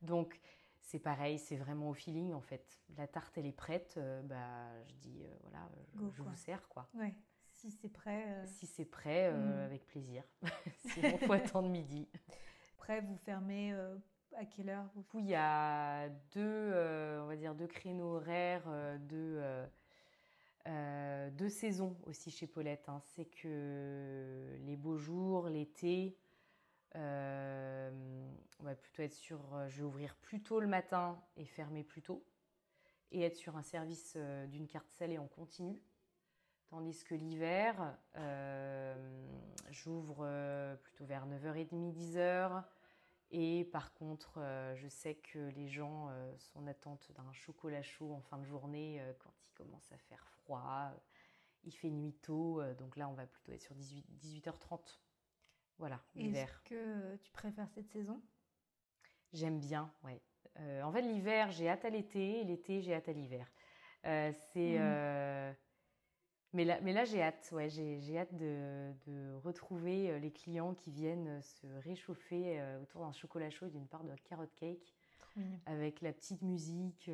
B: Donc, c'est pareil, c'est vraiment au feeling en fait. La tarte, elle est prête. euh, bah, je dis, euh, voilà, je,
A: Go,
B: je
A: quoi.
B: vous sers quoi.
A: Ouais. Si c'est prêt. euh,
B: Si c'est prêt,
A: Mm.
B: avec plaisir. Sinon, faut attendre midi.
A: Après, vous fermez à quelle heure vous...
B: Il y a deux, on va dire, deux créneaux horaires, deux, euh, deux saisons aussi chez Paulette. hein. C'est que les beaux jours, l'été, euh, on va plutôt être sur, euh, je vais ouvrir plus tôt le matin et fermer plus tôt, et être sur un service euh, d'une carte salée en continu. Tandis que l'hiver, j'ouvre plutôt vers 9h30, 10h. Et par contre, je sais que les gens sont en attente d'un chocolat chaud en fin de journée quand il commence à faire froid. euh, il fait nuit tôt, euh, donc là on va plutôt être sur 18, 18h30. Voilà, l'hiver.
A: Est-ce que tu préfères cette saison?
B: J'aime bien, ouais. Euh, en fait, l'hiver, j'ai hâte à l'été, et l'été, j'ai hâte à l'hiver. Euh, c'est. Euh, Mais là, mais là j'ai hâte, ouais, j'ai hâte de, de retrouver les clients qui viennent se réchauffer autour d'un chocolat chaud et d'une part de carrot cake avec la petite musique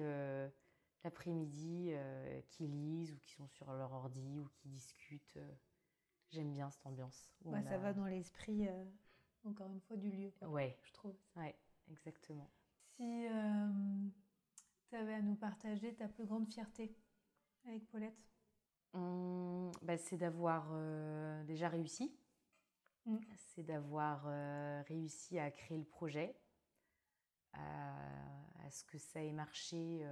B: l'après-midi euh, qui lisent ou qui sont sur leur ordi ou qui discutent. euh. J'aime bien cette ambiance.
A: ça
B: a-
A: va dans l'esprit, euh, encore une fois, du lieu, quoi,
B: Ouais,
A: je trouve.
B: ouais, exactement.
A: Si tu avais à nous partager ta plus grande fierté avec Paulette?
B: Hum, bah, c'est d'avoir déjà réussi.
A: Mm.
B: C'est d'avoir réussi à créer le projet, à, à ce que ça ait marché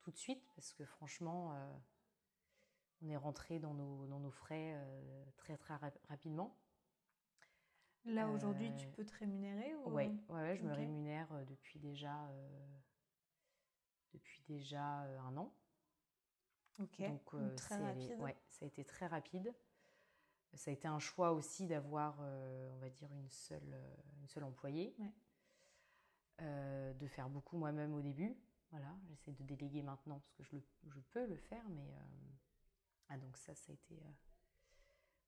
B: tout de suite, parce que franchement, euh, on est rentré dans nos, dans nos frais euh, très très rap- rapidement.
A: Là, aujourd'hui, tu
B: Euh,
A: peux te rémunérer ou...
B: Ouais, ouais, ouais, je me rémunère depuis déjà, depuis déjà un an.
A: Ok,
B: Donc,
A: donc très rapide.
B: ouais, ça a été très rapide. Ça a été un choix aussi d'avoir, on va dire, une seule, une seule employée.
A: Ouais.
B: Euh, de faire beaucoup moi-même au début. Voilà, j'essaie de déléguer maintenant parce que je, le- je peux le faire, mais euh, ah, donc ça, ça a été euh,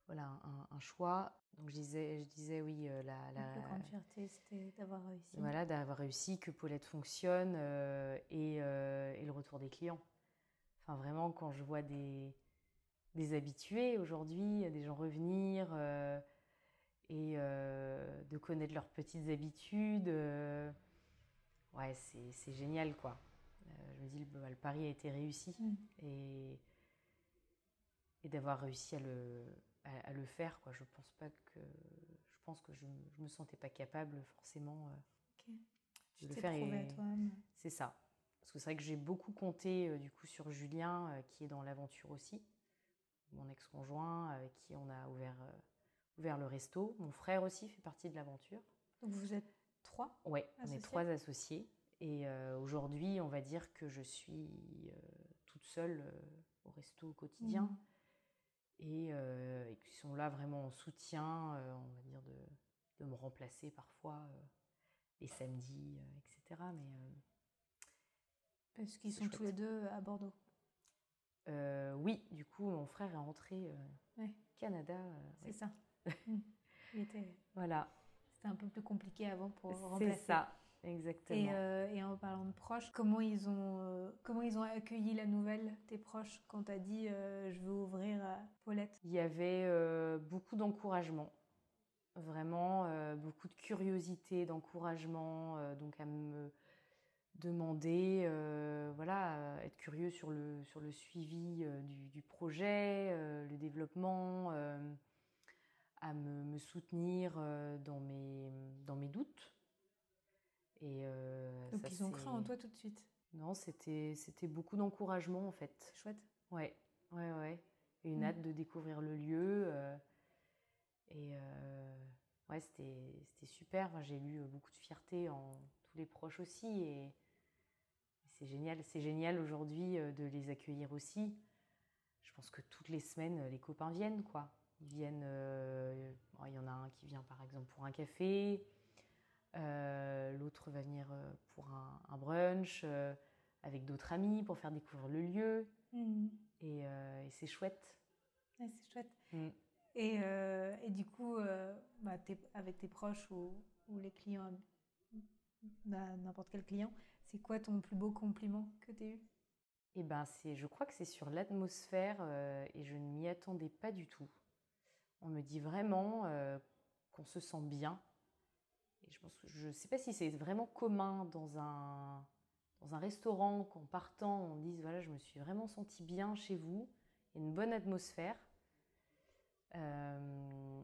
B: voilà un, un choix. Donc je disais, je disais oui, euh, la,
A: La
B: la-
A: plus grande fierté, c'était d'avoir réussi.
B: voilà, d'avoir réussi, que Paulette fonctionne euh, et, euh, et le retour des clients. Enfin, vraiment, quand je vois des, des habitués aujourd'hui, des gens revenir et de connaître leurs petites habitudes, ouais, c'est génial, quoi. Euh, je me dis, bah, le pari a été réussi
A: Mm.
B: et, et d'avoir réussi à le, à, à le faire, quoi. Je pense pas que je pense que je, je me sentais pas capable forcément. euh.
A: Tu
B: de le faire et- c'est ça. Parce que c'est vrai que j'ai beaucoup compté euh, du coup sur Julien, euh, qui est dans l'aventure aussi, mon ex-conjoint, avec qui on a ouvert, euh, ouvert le resto. Mon frère aussi fait partie de l'aventure.
A: Donc vous êtes trois
B: Ouais, on est trois associés. Et euh, aujourd'hui, on va dire que je suis euh, toute seule euh, au resto au quotidien.
A: Mhm.
B: Et, euh, et qui sont là vraiment en soutien, on va dire, de, de me remplacer parfois les samedis, etc. Mais
A: Parce qu'ils
B: C'est
A: sont tous les deux à Bordeaux.
B: Oui, du coup, mon frère est rentré
A: Ouais.
B: Canada.
A: C'est
B: ouais.
A: ça. Mm. Il était...
B: Voilà,
A: C'était un peu plus compliqué avant pour
B: c'est
A: remplacer.
B: ça, exactement.
A: Et, euh, et en parlant de proches, comment ils ont, euh, comment ils ont accueilli la nouvelle, tes proches, quand tu as dit euh, je veux ouvrir à Paulette?
B: Il y avait beaucoup d'encouragement, vraiment beaucoup de curiosité, d'encouragement, donc à me demander, euh, voilà, être curieux sur le, sur le suivi euh, du, du projet, euh, le développement, à me, me soutenir dans, mes, dans mes doutes. Et euh,
A: Donc
B: ça,
A: ils ont cru en
B: c'est-
A: toi tout de suite.
B: Non, c'était c'était beaucoup d'encouragement en fait.
A: C'est chouette.
B: Ouais, ouais, ouais. Une
A: Mm.
B: hâte de découvrir le lieu. euh, et euh, ouais, c'était c'était super. Enfin, J'ai eu beaucoup de fierté en tous les proches aussi. Et génial. C'est génial aujourd'hui de les accueillir aussi. Je pense que toutes les semaines, les copains viennent, quoi. Ils viennent. il y en a un qui vient par exemple pour un café. L'autre va venir pour un, brunch avec d'autres amis pour faire découvrir le lieu. Mmh. Et, c'est chouette.
A: c'est chouette. Mmh. Et, euh, et, du coup, euh, bah, avec tes proches ou, ou les clients, n'importe quel client, c'est quoi ton plus beau compliment que tu as eu?
B: Eh ben, je crois que c'est sur l'atmosphère euh, et je ne m'y attendais pas du tout. On me dit vraiment qu'on se sent bien. Je pense, je sais pas si c'est vraiment commun dans un dans un restaurant qu'en partant on dise voilà je me suis vraiment senti bien chez vous, il y a une bonne atmosphère. Euh,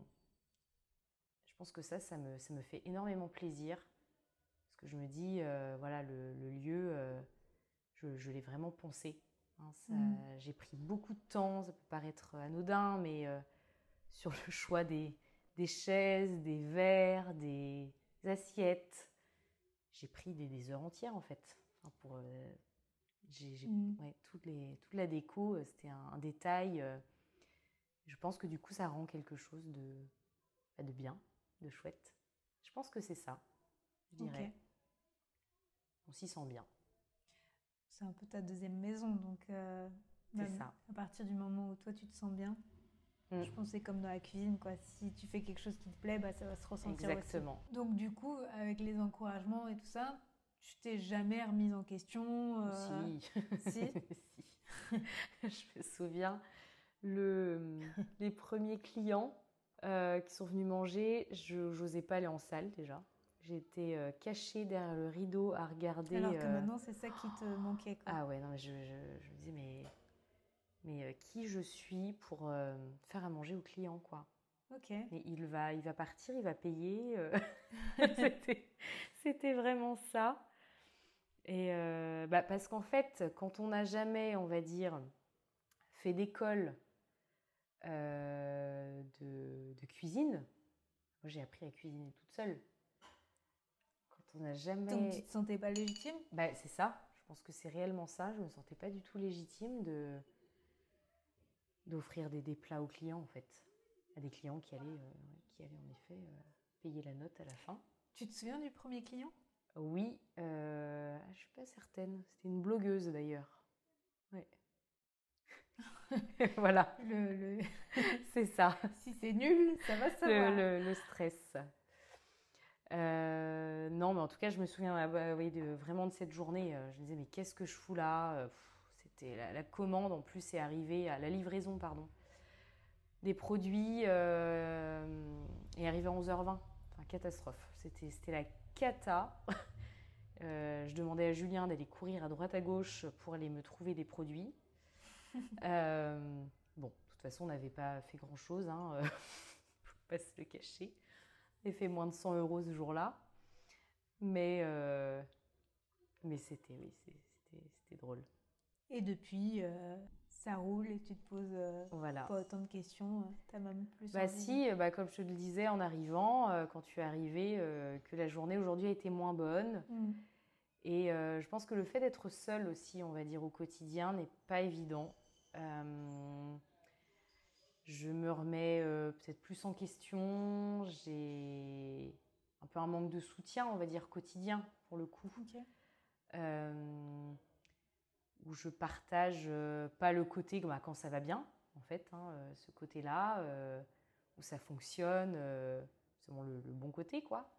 B: je pense que ça, ça me, ça me, fait énormément plaisir. Parce que je me dis, euh, voilà, le, lieu, euh, je, je l'ai vraiment pensé. Hein, mm. J'ai pris beaucoup de temps, ça peut paraître anodin, mais sur le choix des, des, chaises, des verres, des assiettes, j'ai pris des, des, heures entières en fait. pour, j'ai, mm. ouais, toutes les, toute la déco, c'était un, un, détail je pense que du coup, ça rend quelque chose de, bah, de bien, de chouette. Je pense que c'est ça, je dirais. On s'y sent bien.
A: C'est un peu ta deuxième maison, donc euh, ça. à partir du moment où toi tu te sens bien, mm. je pense que c'est comme dans la cuisine, quoi. Si tu fais quelque chose qui te plaît, bah, ça va se ressentir
B: Exactement.
A: Donc du coup, avec les encouragements et tout ça, tu t'es jamais remise en question
B: euh, Si. si. je me souviens, le, les premiers clients euh, qui sont venus manger, je n'osais pas aller en salle déjà. J'étais euh, cachée derrière le rideau à regarder.
A: Alors que euh, maintenant, c'est ça qui te manquait. Quoi.
B: Ah ouais, non, mais je, je, me disais, mais, mais qui je suis pour faire à manger aux clients, quoi.
A: Ok.
B: Mais il va, il va partir, il va payer. C'était vraiment ça. Et bah, parce qu'en fait, quand on n'a jamais, on va dire, fait d'école euh, de, cuisine. Moi, j'ai appris à cuisiner toute seule.
A: Quand on n'a jamais. Donc, tu te sentais pas légitime?
B: Bah, C'est ça. Je pense que c'est réellement ça. Je me sentais pas du tout légitime de d'offrir des, des, plats aux clients, en fait. À des clients qui allaient, euh, qui allaient en effet euh, payer la note à la fin.
A: Tu te souviens du premier client?
B: Oui. je suis pas certaine. C'était une blogueuse, d'ailleurs. Ouais. voilà.
A: Le,
B: c'est ça.
A: Si c'est nul, ça va savoir.
B: Le, le stress. Euh, non, mais en tout cas, je me souviens euh, oui, de, vraiment de cette journée. Euh, je me disais, mais qu'est-ce que je fous là? C'était la, commande, en plus, est arrivée, à la livraison, pardon, des produits est arrivée à 11h20. Enfin, catastrophe. C'était la cata. je demandais à Julien d'aller courir à droite à gauche pour aller me trouver des produits. Euh, bon, de toute façon, on n'avait pas fait grand-chose, hein, euh, pas se le cacher. On fait moins de 100 euros ce jour-là. Mais, euh, mais c'était, oui, c'était drôle.
A: Et depuis, ça roule et tu te poses voilà. pas autant de questions. T'as même plus.
B: Bah si, bah, comme je te le disais en arrivant, quand tu es arrivé, que la journée aujourd'hui a été moins bonne. Mm. Et euh, je pense que le fait d'être seul aussi, on va dire, au quotidien, n'est pas évident. Euh, je me remets euh, peut-être plus en question. J'ai un peu un manque de soutien, on va dire, quotidien, pour le coup. Où je partage pas le côté bah, quand ça va bien, en fait, hein, ce côté-là, où ça fonctionne, c'est le, le, bon côté, quoi.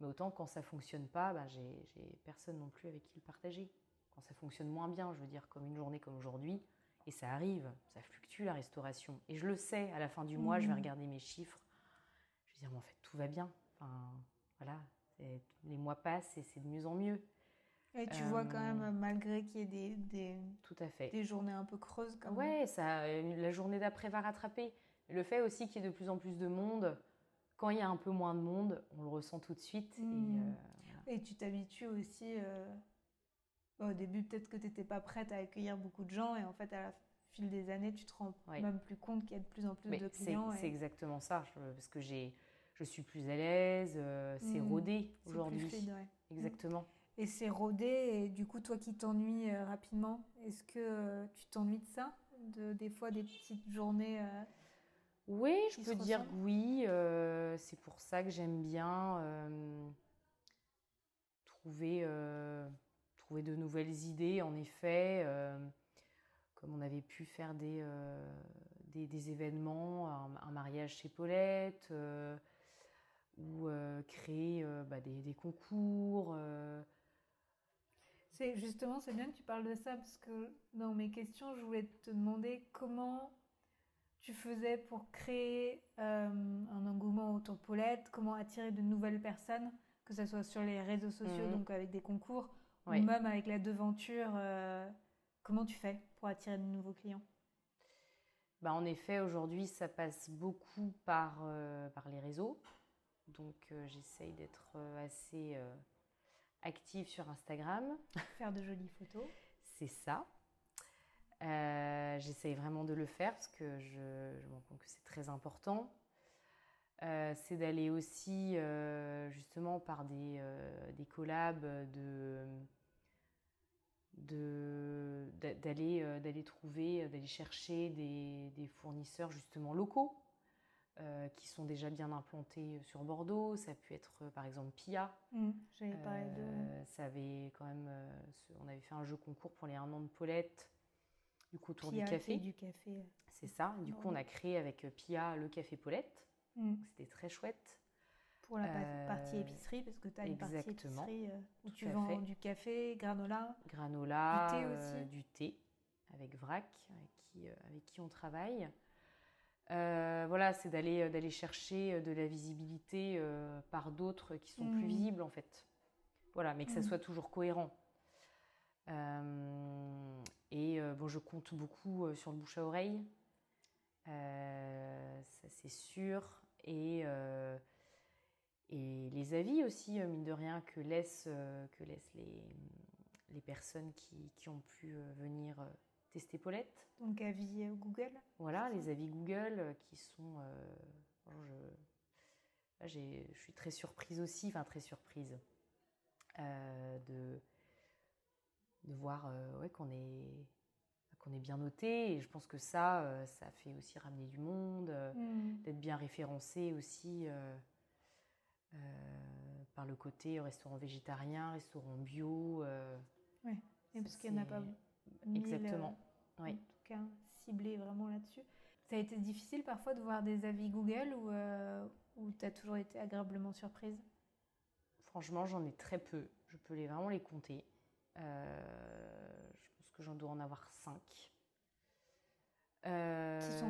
B: Mais autant quand ça fonctionne pas, ben j'ai personne non plus avec qui le partager. Quand ça fonctionne moins bien, je veux dire comme une journée comme aujourd'hui, et ça arrive, ça fluctue la restauration. Et je le sais, à la fin du mois, je vais mmh. regarder mes chiffres. Je vais dire, mais en fait, tout va bien. Enfin, voilà, les mois passent et c'est de mieux en mieux.
A: Et tu vois quand même, euh, malgré qu'il y ait des, des,
B: tout à fait.
A: des journées un peu creuses. Quand
B: ouais, ça, la journée d'après va rattraper. Le fait aussi qu'il y ait de plus en plus de monde, quand il y a un peu moins de monde, on le ressent tout de suite. Et,
A: mmh. euh, tu t'habitues aussi. Euh, au début, peut-être que tu n'étais pas prête à accueillir beaucoup de gens, et en fait, à la fil des années, tu te rends même plus compte qu'il y a de plus en plus de clients.
B: C'est exactement ça, parce que j'ai, je suis plus à l'aise, euh, c'est mmh. rodé aujourd'hui. Exactement.
A: Et c'est rodé. Et du coup, toi qui t'ennuies euh, rapidement, est-ce que euh, tu t'ennuies de ça? De, Des fois, des petites journées euh,
B: Oui, je peux dire oui. c'est pour ça que j'aime bien trouver, trouver de nouvelles idées, en effet. comme on avait pu faire des, des, événements, un, mariage chez Paulette ou créer bah, des, des, concours,
A: c'est justement, c'est bien que tu parles de ça parce que dans mes questions, je voulais te demander comment tu faisais pour créer euh, un engouement autour de Paulette, comment attirer de nouvelles personnes, que ce soit sur les réseaux sociaux, mhm. donc avec des concours, ou même avec la devanture. Euh, comment tu fais pour attirer de nouveaux clients?
B: Bah, En effet, aujourd'hui, ça passe beaucoup par, euh, par les réseaux. Donc, j'essaye d'être assez active sur Instagram.
A: Faire de jolies photos.
B: C'est ça. Euh, j'essaye vraiment de le faire parce que je, me rends compte que c'est très important. Euh, c'est d'aller aussi euh, justement par des, des collabs de d'aller trouver d'aller chercher des, des, fournisseurs justement locaux euh, qui sont déjà bien implantés sur Bordeaux. Ça a pu être euh, par exemple Pia.
A: Mmh, j'avais parlé de.
B: Euh, ça avait quand même. on avait fait un jeu concours pour les un an de Paulette, du coup autour du café.
A: du café.
B: C'est ça. Du coup, on a créé avec Pia le café Paulette. Mmh. C'était très chouette.
A: Pour la partie épicerie, parce que tu as une partie épicerie où tu vends du café, granola.
B: Granola, du thé aussi. du thé avec Vrac, avec qui, avec qui on travaille. Euh, voilà, c'est d'aller euh, d'aller chercher euh, de la visibilité par d'autres qui sont plus mmh. visibles en fait. Voilà, mais que ça mmh. soit toujours cohérent. et bon, je compte beaucoup sur le bouche à oreille, ça c'est sûr. Et et les avis aussi, mine de rien, que laissent que laissent les les personnes qui, qui ont pu venir tester Paulette.
A: Donc avis euh, Google
B: Voilà, les avis Google euh, qui sont... Euh, je, je suis très surprise aussi, enfin très surprise de, de voir ouais, qu'on est, qu'on est bien noté. Et je pense que ça, ça fait aussi ramener du monde, hmm. d'être bien référencé aussi par le côté restaurant végétarien, restaurant bio.
A: oui, parce qu'il n'y en a pas
B: Exactement.
A: oui. En tout cas, ciblé vraiment là-dessus. Ça a été difficile parfois de voir des avis Google ou, euh, tu as toujours été agréablement surprise?
B: Franchement, j'en ai très peu. Je peux les, vraiment les compter. Euh, je pense que j'en dois en avoir cinq.
A: Euh, qui sont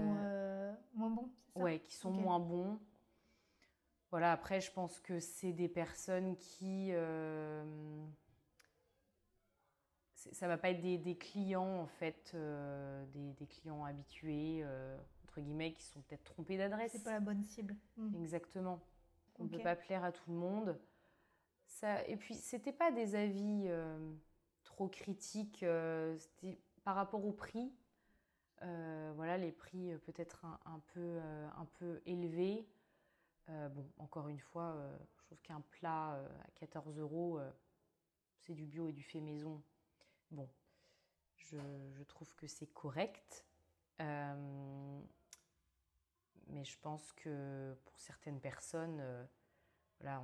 A: moins bons,
B: ça? Ouais, qui sont moins bons. Voilà, après, je pense que c'est des personnes qui ça va pas être des, clients en fait, euh, des, clients habitués euh, entre guillemets qui sont peut-être trompés d'adresse.
A: C'est pas la bonne cible.
B: Hmm. Exactement. On ne peut pas plaire à tout le monde. Ça, et puis c'était pas des avis euh, trop critiques. c'était par rapport au prix. voilà, les prix peut-être un, peu un peu élevés. bon, encore une fois, je trouve qu'un plat à 14 euros, c'est du bio et du fait maison Bon, je, trouve que c'est correct. Euh, mais je pense que pour certaines personnes, euh, voilà,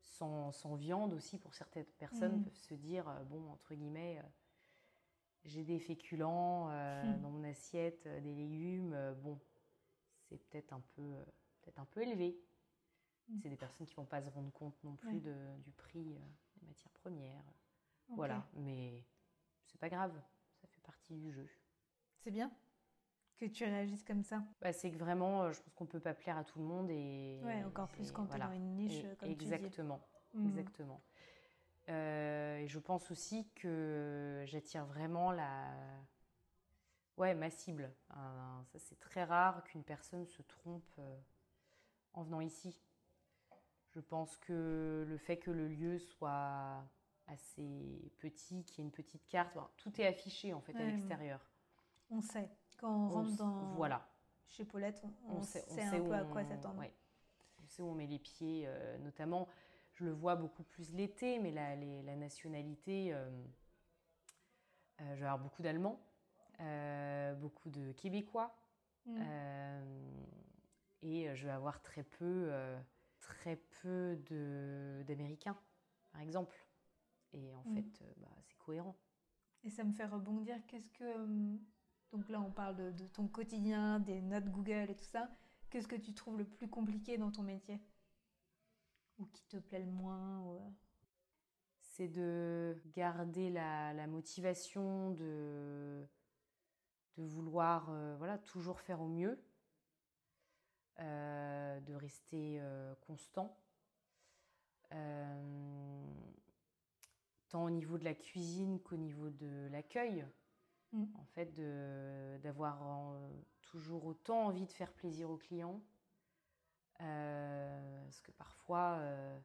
B: sans, viande aussi, pour certaines personnes, mm. peuvent se dire, euh, bon, entre guillemets, j'ai des féculents mm. dans mon assiette, des légumes, bon, c'est peut-être un, peu, peut un peu élevé. Mm. C'est des personnes qui ne vont pas se rendre compte non plus du prix des matières premières. Voilà, mais c'est pas grave, ça fait partie du jeu.
A: C'est bien que tu réagisses comme ça.
B: Bah, c'est que vraiment, euh, je pense qu'on peut pas plaire à tout le monde et.
A: Ouais, encore plus quand tu es dans une niche comme
B: exactement,
A: tu dis.
B: Exactement. Mhm. Euh, et je pense aussi que j'attire vraiment la. Ouais, ma cible. ça, c'est très rare qu'une personne se trompe euh, en venant ici. Je pense que le fait que le lieu soit assez petit, qui est une petite carte. tout est affiché en fait à l'extérieur.
A: On sait. Quand on, rentre dans
B: voilà.
A: chez Paulette, on, sait, un peu à quoi s'attendre.
B: On sait où on met les pieds. Euh, notamment, je le vois beaucoup plus l'été, mais la, la nationalité, je vais avoir beaucoup d'Allemands, beaucoup de Québécois, mm. et je vais avoir très peu, très peu d'Américains, par exemple. Et en mm. fait, bah, c'est cohérent.
A: Et ça me fait rebondir. Qu'est-ce que. Donc là, on parle de, de, ton quotidien, des notes Google et tout ça. Qu'est-ce que tu trouves le plus compliqué dans ton métier? Ou qui te plaît le moins euh?
B: C'est de garder la, motivation, de, de vouloir euh, voilà, toujours faire au mieux, euh, de rester constant. Tant au niveau de la cuisine qu'au niveau de l'accueil. Mm. En fait, d'avoir toujours autant envie de faire plaisir aux clients. Euh, parce que parfois, euh,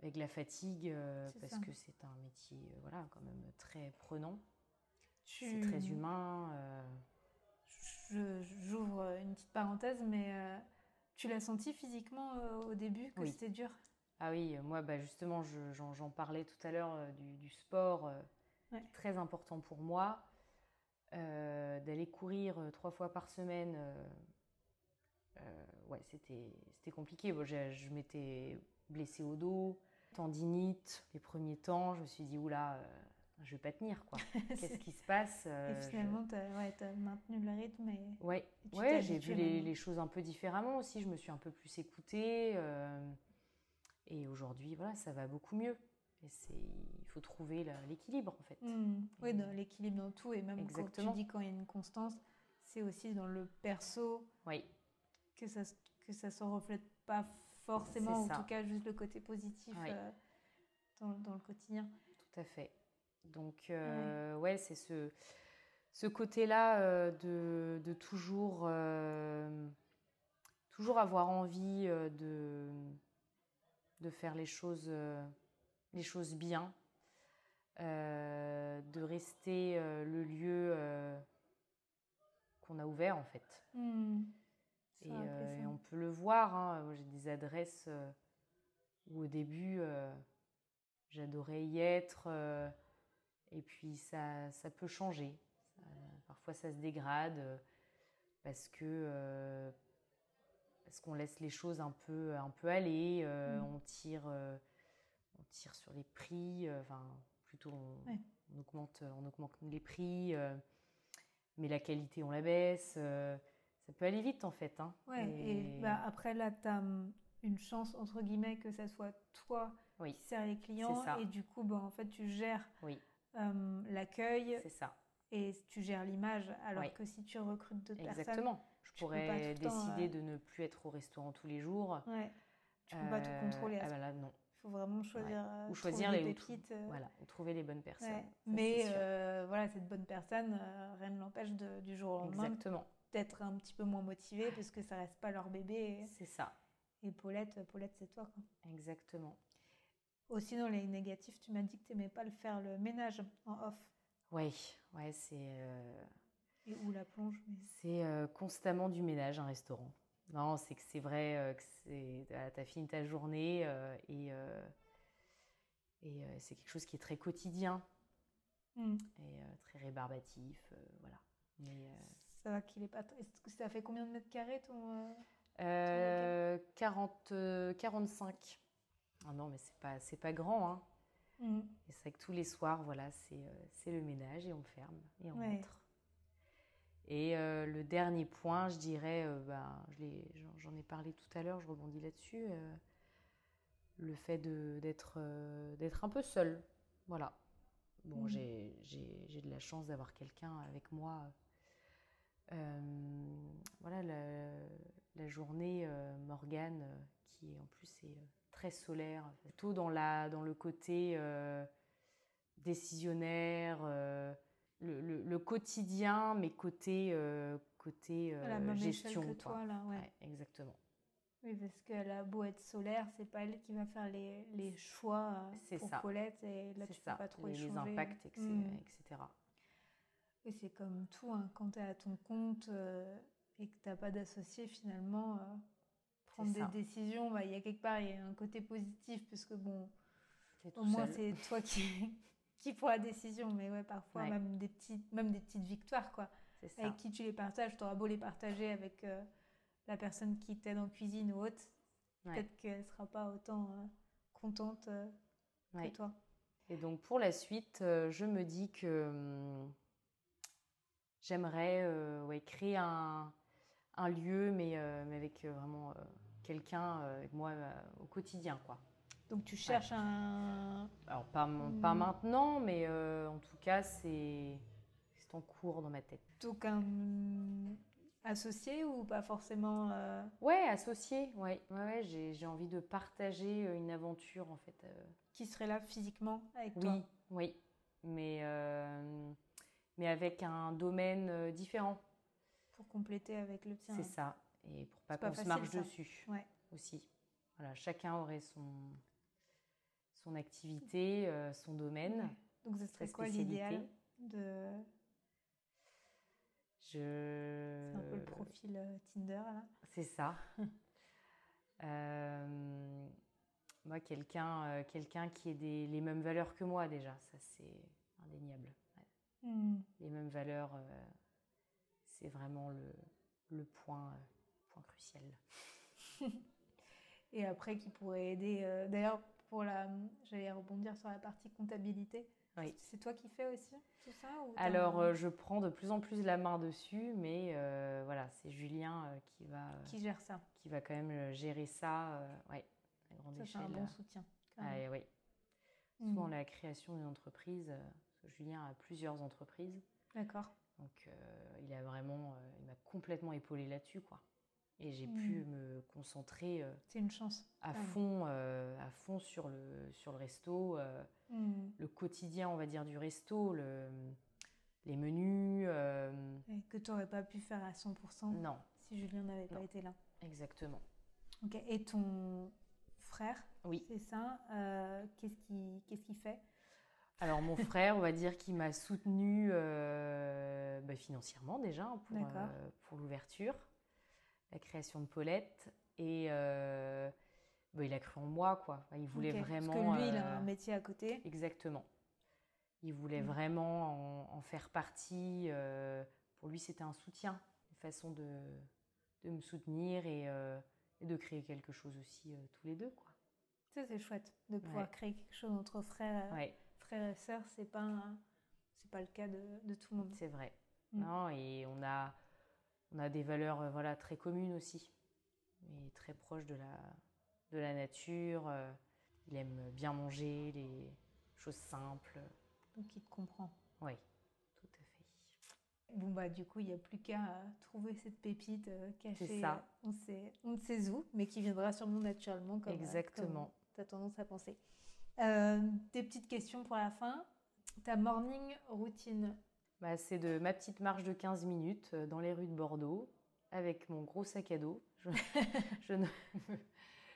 B: avec la fatigue, euh, parce que c'est un métier voilà, quand même très prenant, c'est très humain.
A: J'ouvre une petite parenthèse, mais tu l'as senti physiquement au début que c'était dur?
B: Ah oui, moi bah, justement, j'en parlais tout à l'heure du, sport, très important pour moi. Euh, d'aller courir euh, trois fois par semaine, euh, ouais, c'était compliqué. je, m'étais blessée au dos, tendinite les premiers temps. Je me suis dit, oula, je vais pas tenir, quoi. Qu'est-ce qui se passe
A: Et finalement, tu as, maintenu le rythme. Et,
B: ouais, ouais j'ai vu les, les, choses un peu différemment aussi. Je me suis un peu plus écoutée. Et aujourd'hui, voilà, ça va beaucoup mieux. Et il faut trouver l'équilibre en fait.
A: Mmh. Oui, dans l'équilibre dans tout et même quand tu dis quand il y a une constance, c'est aussi dans le perso
B: oui.
A: que ça que ça se reflète pas forcément, en tout cas juste le côté positif euh, dans, dans, le quotidien.
B: Tout à fait. Donc euh, ouais, c'est ce ce côté-là euh, de, de, toujours toujours avoir envie de de faire les choses les choses bien, euh, de rester euh, le lieu euh, qu'on a ouvert en fait. Hmm. Et, on peut le voir, hein. j'ai des adresses où au début j'adorais y être et puis ça, ça peut changer. parfois ça se dégrade parce que parce qu'on laisse les choses un peu, un peu aller, hmm. on tire on tire sur les prix, euh, enfin plutôt on, augmente, on augmente les prix, euh, mais la qualité on la baisse. Euh, ça peut aller vite en fait. Hein.
A: Ouais, et, bah, après là, tu as hum, une chance entre guillemets que ça soit toi qui sers les clients et du coup, bah, en fait, tu gères
B: oui.
A: Hum, l'accueil.
B: C'est ça.
A: Et tu gères l'image, alors que si tu recrutes d'autres personnes.
B: Je pourrais décider de ne plus être au restaurant tous les jours.
A: Ouais. Tu peux pas tout contrôler.
B: ah bah là, non.
A: Il faut vraiment choisir,
B: ou choisir les pépites. Euh. voilà, ou trouver les bonnes personnes.
A: Mais euh, voilà, cette bonne personne, euh, rien ne l'empêche du jour au lendemain d'être un petit peu moins motivée parce que ça reste pas leur bébé.
B: C'est ça.
A: Et Paulette, Paulette c'est toi. Quoi.
B: Exactement.
A: Aussi dans les négatifs, tu m'as dit que tu n'aimais pas le faire le ménage en off.
B: Oui, ouais, c'est.
A: La plonge
B: C'est constamment du ménage, un restaurant. Non, c'est que c'est vrai euh, que c'est, as fini ta journée euh, et, euh, et c'est quelque chose qui est très quotidien hmm. et très rébarbatif, voilà.
A: Mais, ça va qu'il est pas. Ça fait combien de mètres carrés ton,
B: 40, 45. Ah non, mais c'est pas c'est pas grand, hein. Hmm. Et c'est vrai que tous les soirs, voilà, c'est, c'est le ménage et on ferme et on rentre. Et euh, le dernier point, je dirais, euh, ben, j'en ai parlé tout à l'heure, je rebondis là-dessus, euh, le fait d'être un peu seul. Voilà. Bon, mmh. j'ai de la chance d'avoir quelqu'un avec moi. voilà, la, journée, Morgane, qui en plus est très solaire, plutôt dans, la, dans le côté décisionnaire le, quotidien, mais côté, euh, côté
A: euh, gestion. Que toi, là, ouais.
B: exactement.
A: Oui, parce qu'elle a beau être solaire, c'est pas elle qui va faire les, les choix pour ça. Paulette et là tu ça. peux pas trop
B: les, impacts, etc.
A: Oui, c'est comme tout, hein. quand tu es à ton compte euh, et que tu n'as pas d'associé, finalement, prendre des décisions, bah, il y a quelque part il y a un côté positif parce que bon, au moins c'est toi qui qui prends la décision. Mais ouais, parfois
B: Ouais.
A: même des petites même des petites victoires quoi.
B: Ça.
A: Avec qui tu les partages, tu auras beau les partager avec euh, la personne qui t'aide en cuisine ou autre,
B: Ouais.
A: peut-être qu'elle sera pas autant euh, contente euh,
B: Ouais.
A: que toi.
B: Et donc pour la suite, je me dis que hum, j'aimerais créer un, un lieu, mais, mais avec vraiment quelqu'un avec moi au quotidien. Quoi.
A: Donc tu cherches un
B: Alors pas, pas
A: Hmm.
B: maintenant, mais euh, en tout cas, c'est c'est en cours dans ma tête.
A: donc un associé ou pas forcément euh,
B: Ouais, associé, ouais, ouais, ouais, j'ai j'ai envie de partager euh, une aventure en fait. euh,
A: qui serait là physiquement avec
B: Oui,
A: toi?
B: oui, mais, euh, mais avec un domaine différent.
A: Pour compléter avec le tien.
B: C'est ça. Et pour pas qu'on se marche
A: ça.
B: dessus
A: Ouais.
B: aussi. Voilà, chacun aurait son, son activité, euh, son domaine.
A: Donc ce serait quoi l'idéal de
B: Je...
A: c'est un peu le profil euh, Tinder là.
B: C'est ça. Euh, moi, quelqu'un quelqu'un qui ait des, les mêmes valeurs que moi déjà, ça c'est indéniable. Ouais.
A: Hmm.
B: Les mêmes valeurs, c'est vraiment le, le point, point crucial.
A: Et après qui pourrait aider. D'ailleurs pour la, j'allais rebondir sur la partie comptabilité.
B: Oui.
A: C'est toi qui fais aussi tout ça ou
B: Alors, euh, je prends de plus en plus la main dessus, mais euh, voilà, c'est Julien euh, qui, va,
A: qui gère ça
B: qui va quand même gérer ça ouais, à grande
A: Ça c'est
B: échelle.
A: un bon soutien. quand
B: Ah,
A: même.
B: oui.
A: Hmm.
B: Souvent, la création d'une entreprise, Julien a plusieurs entreprises,
A: D'accord.
B: donc il a vraiment, il m'a complètement épaulé là-dessus, quoi. Et j'ai pu me concentrer euh,
A: C'est une chance.
B: à fond, euh, à fond sur le, sur le resto, euh,
A: Hmm.
B: le quotidien, on va dire, du resto, le, les menus.
A: que tu n'aurais pas pu faire à 100%
B: non,
A: si Julien n'avait pas été là.
B: exactement.
A: Ok. Et ton frère,
B: Oui.
A: c'est ça Qu'est-ce qu'il qu'est-ce qu'il fait?
B: Alors mon frère, on va dire qu'il m'a soutenu bah, financièrement déjà hein, pour, pour l'ouverture, la création de Paulette. Et euh, bah, il a cru en moi, quoi. Il voulait vraiment...
A: Parce que lui, il a
B: euh,
A: un métier à côté.
B: Exactement. Il voulait
A: Mm.
B: vraiment en, en faire partie. euh, pour lui, c'était un soutien, une façon de, de me soutenir et, et de créer quelque chose aussi tous les deux, quoi.
A: Ça, c'est chouette de pouvoir
B: Ouais.
A: créer quelque chose entre frères,
B: Ouais,
A: frères et sœurs. C'est pas, un- c'est pas le cas de, de tout le monde.
B: c'est vrai.
A: Mm.
B: Non, et on a, on a des valeurs euh, voilà, très communes aussi, et très proches de la, de la nature. euh, Il aime bien manger, les choses simples.
A: Donc, il te comprend.
B: Oui, tout à fait.
A: Bon, bah, du coup, il n'y a plus qu'à euh, trouver cette pépite euh, cachée.
B: C'est ça.
A: euh, On, sait, on ne sait où, mais qui viendra sûrement naturellement, comme,
B: Exactement.
A: tu as tendance à penser. Euh, des petites questions pour la fin. Ta morning routine.
B: Bah, c'est de ma petite marche de 15 minutes euh, dans les rues de Bordeaux avec mon gros sac à dos. Je, je ne, me,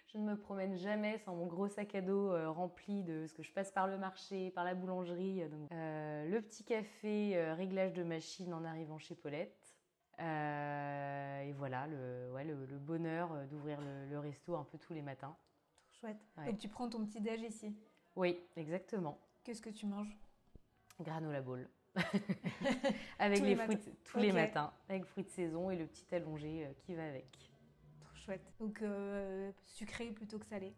B: je ne me promène jamais sans mon gros sac à dos euh, rempli de ce que je passe par le marché, par la boulangerie. euh, donc, euh, le petit café, euh, réglage de machine en arrivant chez Paulette. Et voilà, le, ouais, le, le bonheur d'ouvrir le, le resto un peu tous les matins.
A: Trop chouette.
B: Ouais.
A: Donc, tu prends ton petit déj ici?
B: Oui, exactement.
A: Qu'est-ce que tu manges?
B: Granola ball. avec
A: Tous
B: les,
A: les
B: fruits tous les matins, avec fruits de saison et le petit allongé euh, qui va avec.
A: Trop chouette. Donc, euh, sucré plutôt que salé.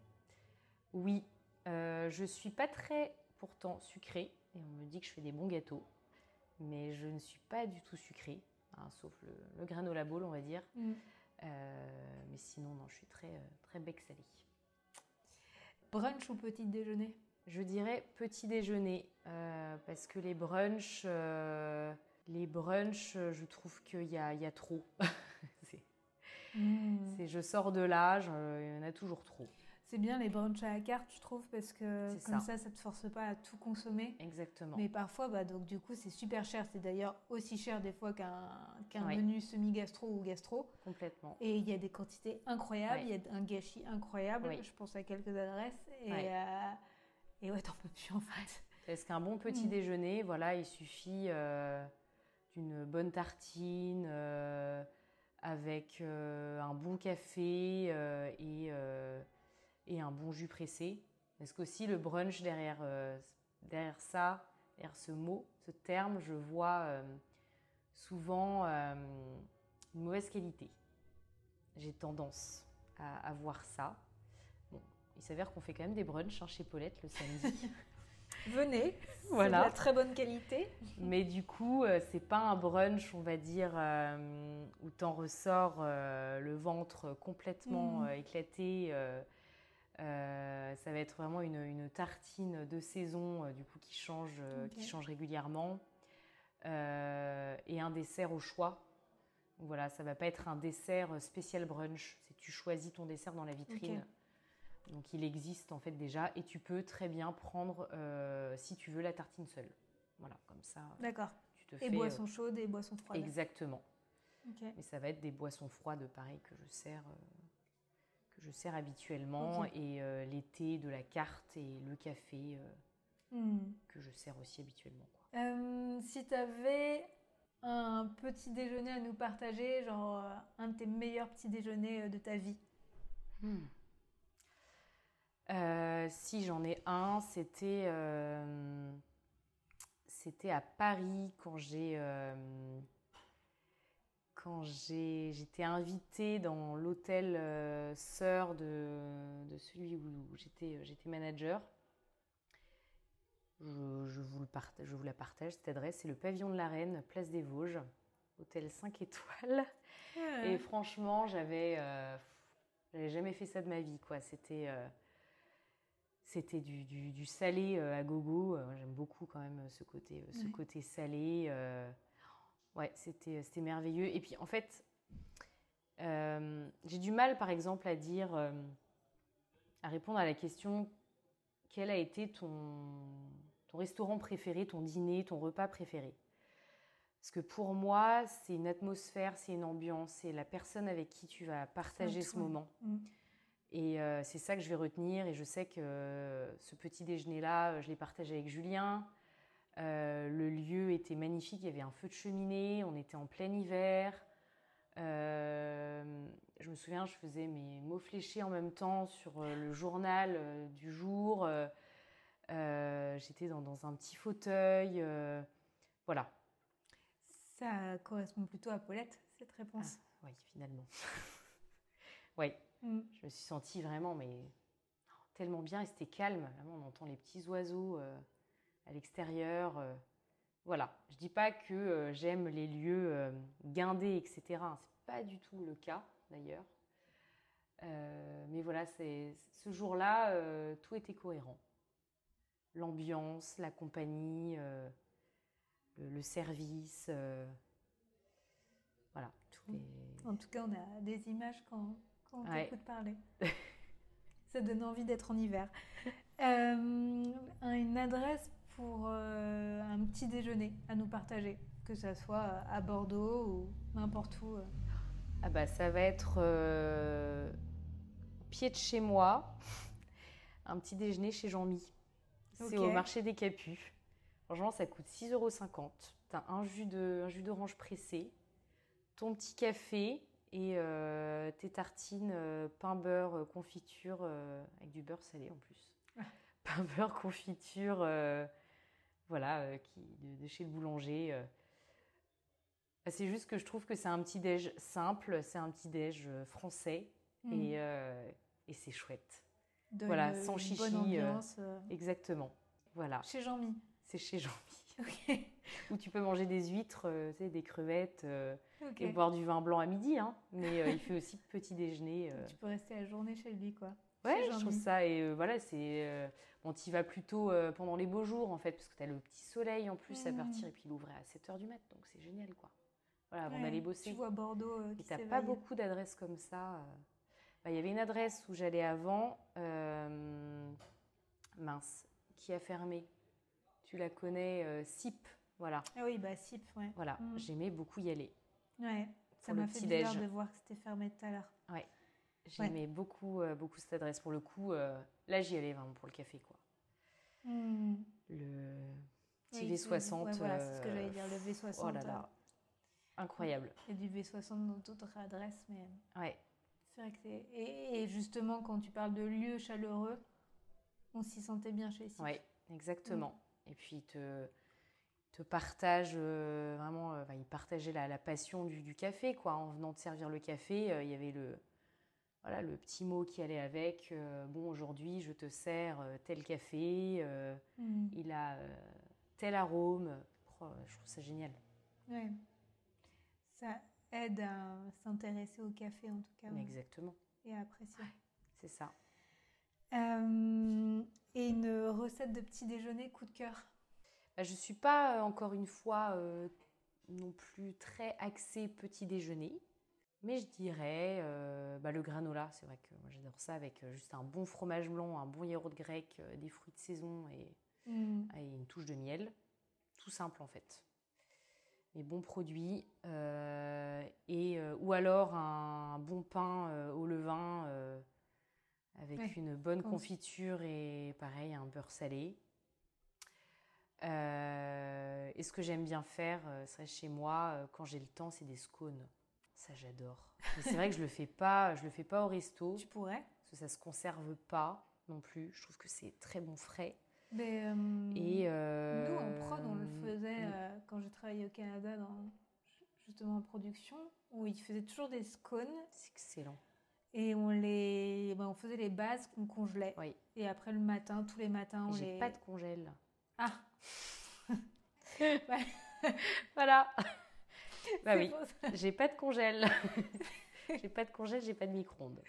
B: Oui, euh, je suis pas très pourtant sucrée et on me dit que je fais des bons gâteaux, mais je ne suis pas du tout sucrée, hein, sauf le, le granola ball on va dire. Euh, mais sinon non, je suis très très bec salé.
A: Brunch ou petit déjeuner?
B: Je dirais petit déjeuner euh, parce que les brunchs, euh, les brunchs, euh, je trouve qu'il y y a trop. C'est- c'est- je sors de là, il y en a toujours trop.
A: C'est bien les brunchs à la carte, je trouve, parce que comme
B: ça.
A: ça, ça te force pas à tout consommer.
B: Exactement.
A: Mais parfois, bah, donc, du coup, c'est super cher. C'est d'ailleurs aussi cher des fois qu'un
B: Ouais.
A: menu semi-gastro ou gastro.
B: Complètement.
A: Et il y a des quantités incroyables,
B: Ouais.
A: il y a un gâchis incroyable. Je pense à quelques adresses. Et, euh, et ouais, t'en peux plus en fait.
B: Parce qu'un bon petit
A: Mm.
B: déjeuner, voilà, il suffit euh, d'une bonne tartine euh, avec un bon café et, et, un bon jus pressé? Parce qu'aussi le brunch derrière, derrière ça, derrière ce mot, ce terme, je vois souvent une mauvaise qualité? J'ai tendance à, voir ça. Il s'avère qu'on fait quand même des brunchs hein, chez Paulette le samedi.
A: Venez, voilà. de la très bonne qualité.
B: Mais du coup, euh, c'est pas un brunch, on va dire, euh, où t'en ressors euh, le ventre complètement mmh. éclaté. ça va être vraiment une, tartine de saison, du coup, qui change, qui change régulièrement. et un dessert au choix. Voilà, ça va pas être un dessert spécial brunch. C'est tu choisis ton dessert dans la vitrine. Donc il existe en fait déjà et tu peux très bien prendre euh, si tu veux la tartine seule. Voilà, comme ça.
A: D'accord. et boissons euh, chaudes et boissons froides.
B: Exactement. Mais ça va être des boissons froides, pareil que je sers, euh, que je sers habituellement et les thés de la carte et le café hmm. que je sers aussi habituellement.
A: si tu avais un petit déjeuner à nous partager, genre un de tes meilleurs petits déjeuners de ta vie. Hmm.
B: Euh, si j'en ai un, c'était euh, c'était à Paris quand j'ai euh, quand j'ai j'étais invitée dans l'hôtel sœur de, de, celui où j'étais j'étais manager. Je, je, vous le partage, je vous la partage cette adresse, c'est le pavillon de la Reine, place des Vosges, hôtel 5 étoiles. Ah Et franchement, j'avais j'avais jamais fait ça de ma vie quoi. C'était c'était du, salé euh, à gogo. Euh, j'aime beaucoup quand même ce côté, euh, ce côté salé. ouais, c'était, c'était merveilleux. Et puis en fait, j'ai du mal par exemple à dire, à répondre à la question quel a été ton, ton restaurant préféré, ton dîner, ton repas préféré? Parce que pour moi, c'est une atmosphère, c'est une ambiance, c'est la personne avec qui tu vas partager ce moment. Mm. Et euh, c'est ça que je vais retenir. Et je sais que ce petit déjeuner-là, je l'ai partagé avec Julien. Euh, le lieu était magnifique. Il y avait un feu de cheminée. On était en plein hiver. Euh, je me souviens, je faisais mes mots fléchés en même temps sur le journal du jour. J'étais dans, dans, un petit fauteuil. voilà.
A: Ça correspond plutôt à Paulette, cette réponse?
B: Ah, oui, finalement. oui. Mm. Je me suis sentie vraiment mais tellement bien et c'était calme. Là, on entend les petits oiseaux euh, à l'extérieur. Euh. voilà. Je dis pas que euh, j'aime les lieux guindés, etc. C'est pas du tout le cas d'ailleurs. mais voilà, c'est ce jour-là, tout était cohérent. L'ambiance, la compagnie, le, le, service. voilà.
A: Tout est... En tout cas, on a des images quand quand on t'écoute parler. Ça donne envie d'être en hiver. Euh, une adresse pour euh, un petit déjeuner à nous partager, que ce soit à Bordeaux ou n'importe où. Euh.
B: Ah bah ça va être pied de chez moi, un petit déjeuner chez Jean-Mi. C'est au marché des Capus. Franchement, ça coûte 6,50 euros. Tu as un jus d'orange pressé, ton petit café, et euh, tes tartines euh, pain beurre euh, confiture avec du beurre salé en plus. Ah. Pain beurre confiture, voilà, qui, de, chez le boulanger. Bah, c'est juste que je trouve que c'est un petit déj simple, c'est un petit déj français mmh. et, et c'est chouette. voilà, sans chichi. Bonne ambiance, exactement. Voilà.
A: Chez Jean-Mi.
B: C'est chez Jean-Mi. Où tu peux manger des huîtres, des crevettes et boire du vin blanc à midi. Hein. Mais euh, il fait aussi petit déjeuner.
A: Euh. Tu peux rester la journée chez lui, quoi.
B: Ouais, je trouve ça. Et euh, voilà, c'est. bon, tu y vas plutôt pendant les beaux jours, en fait, parce que tu as le petit soleil en plus à mmh. partir. Et puis il ouvrait à 7 h du mat, donc c'est génial, quoi. Voilà, avant d'aller bosser.
A: Tu vois Bordeaux.
B: et tu pas beaucoup d'adresses comme ça. Bah, il y avait une adresse où j'allais avant. mince, qui a fermé. Tu la connais, SIP. Voilà.
A: Ah oui, bah SIP, ouais.
B: Voilà, mmh. j'aimais beaucoup y aller.
A: Ouais, ça m'a fait bizarre de voir que c'était fermé tout à l'heure.
B: Ouais, j'aimais beaucoup, euh, beaucoup cette adresse. Pour le coup, euh, là, j'y allais vraiment pour le café, quoi. Hmm. Le petit V60.
A: voilà, c'est ce que j'allais dire, le V60. Oh là là.
B: incroyable.
A: Et du V60 dans d'autres adresses, mais
B: Ouais,
A: c'est vrai que c'est. Et, et justement, quand tu parles de lieux chaleureux, on s'y sentait bien chez ici.
B: ouais, exactement. Et puis, il te, te partage euh, vraiment, euh, il partageait la, la passion du, du café, quoi. En venant de servir le café, euh, il y avait le, voilà, le petit mot qui allait avec. bon, aujourd'hui, je te sers tel café,
A: Mm.
B: il a tel arôme. Oh, je trouve ça génial.
A: Ouais. Ça aide à s'intéresser au café en tout cas ouais,
B: Exactement,
A: et à apprécier.
B: c'est ça.
A: Euh, et une recette de petit déjeuner coup de cœur.
B: Bah, je ne suis pas, euh, encore une fois, euh, non plus très axée petit déjeuner. Mais je dirais euh, bah, le granola. C'est vrai que moi j'adore ça avec juste un bon fromage blanc, un bon yaourt grec, des fruits de saison et,
A: Mm.
B: et une touche de miel. Tout simple en fait. Mais bons produits. euh, et, euh, ou alors un, bon pain euh, au levain avec
A: Ouais,
B: une bonne confiture et pareil, un beurre salé. Euh, et ce que j'aime bien faire, euh, c'est chez moi, euh, quand j'ai le temps, c'est des scones. Ça, j'adore. Mais c'est vrai que je le fais pas, je le fais pas au resto,
A: Tu pourrais.
B: parce que ça se conserve pas non plus. Je trouve que c'est très bon frais.
A: Mais, euh,
B: Et euh,
A: Nous, en prod, on le faisait quand j'ai travaillé au Canada, dans, justement en production, où ils faisaient toujours des scones
B: C'est excellent.
A: Et on, les, ben, on faisait les bases qu'on congelait.
B: Oui.
A: Et après le matin, tous les matins, on
B: J'ai
A: les.
B: pas de congèle.
A: Ah
B: Voilà. bah oui, j'ai pas de congèle. j'ai pas de congèle, j'ai pas de micro-ondes.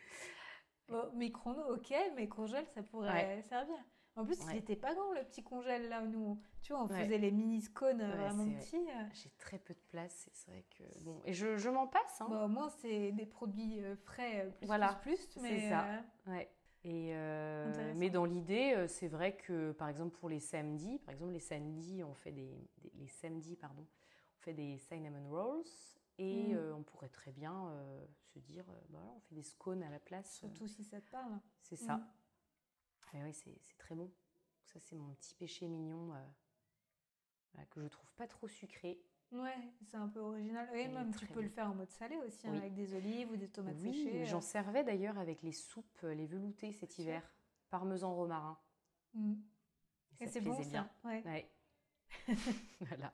A: Bon, micro-ondes, ok, mais congèle, ça pourrait
B: Ouais.
A: servir. En plus, il
B: Ouais.
A: était pas grand le petit congèle là où nous. Tu vois, on
B: Ouais.
A: faisait les mini scones euh,
B: Ouais,
A: vraiment
B: c'est vrai.
A: petits. euh.
B: J'ai très peu de place, c'est vrai que bon. Et je, je m'en passe, hein.
A: Bon, au moins, c'est des produits euh, frais plus,
B: Voilà,
A: plus, plus.
B: c'est
A: Mais,
B: ça.
A: euh,
B: Ouais. Et euh, mais dans l'idée, c'est vrai que par exemple pour les samedis, par exemple les samedis, on fait des, des- les samedis pardon, on fait des cinnamon rolls et
A: Mm.
B: euh, on pourrait très bien euh, se dire, bah voilà, on fait des scones à la place.
A: surtout si ça te parle.
B: C'est ça. Et oui, c'est très bon. Ça c'est mon petit péché mignon euh, voilà, que je trouve pas trop sucré.
A: Ouais, c'est un peu original. Et
B: Et
A: même, tu peux le faire en mode salé aussi, hein,
B: Oui.
A: avec des olives ou des tomates
B: oui,
A: séchées.
B: j'en
A: euh.
B: servais d'ailleurs avec les soupes, euh, les veloutés cet hiver, parmesan romarin.
A: Mm.
B: Et
A: c'est bon, ça. Ouais.
B: Ouais. voilà.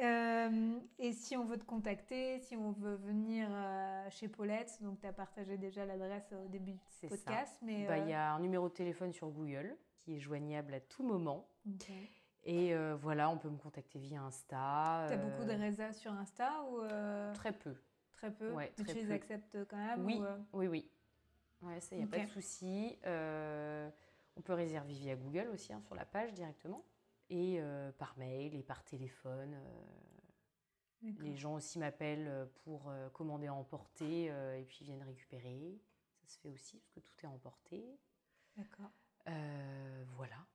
A: Euh, et si on veut te contacter, si on veut venir euh, chez Paulette, donc tu as partagé déjà l'adresse au début du podcast, mais.
B: Bah, Il
A: euh,
B: y a un numéro de téléphone sur Google qui est joignable à tout moment. Et euh, voilà, on peut me contacter via Insta.
A: T'as
B: euh,
A: beaucoup de résas sur Insta ou euh,
B: Très peu.
A: très peu?
B: Ouais,
A: Mais
B: très
A: tu les acceptes quand même
B: Oui,
A: ou,
B: oui, oui. Ouais, ça, il n'y a pas de souci. On peut réserver via Google aussi, hein, sur la page directement. Et euh, par mail et par téléphone. euh, les gens aussi m'appellent euh, pour commander à emporter et puis viennent récupérer. Ça se fait aussi parce que tout est emporté.
A: D'accord.
B: Voilà.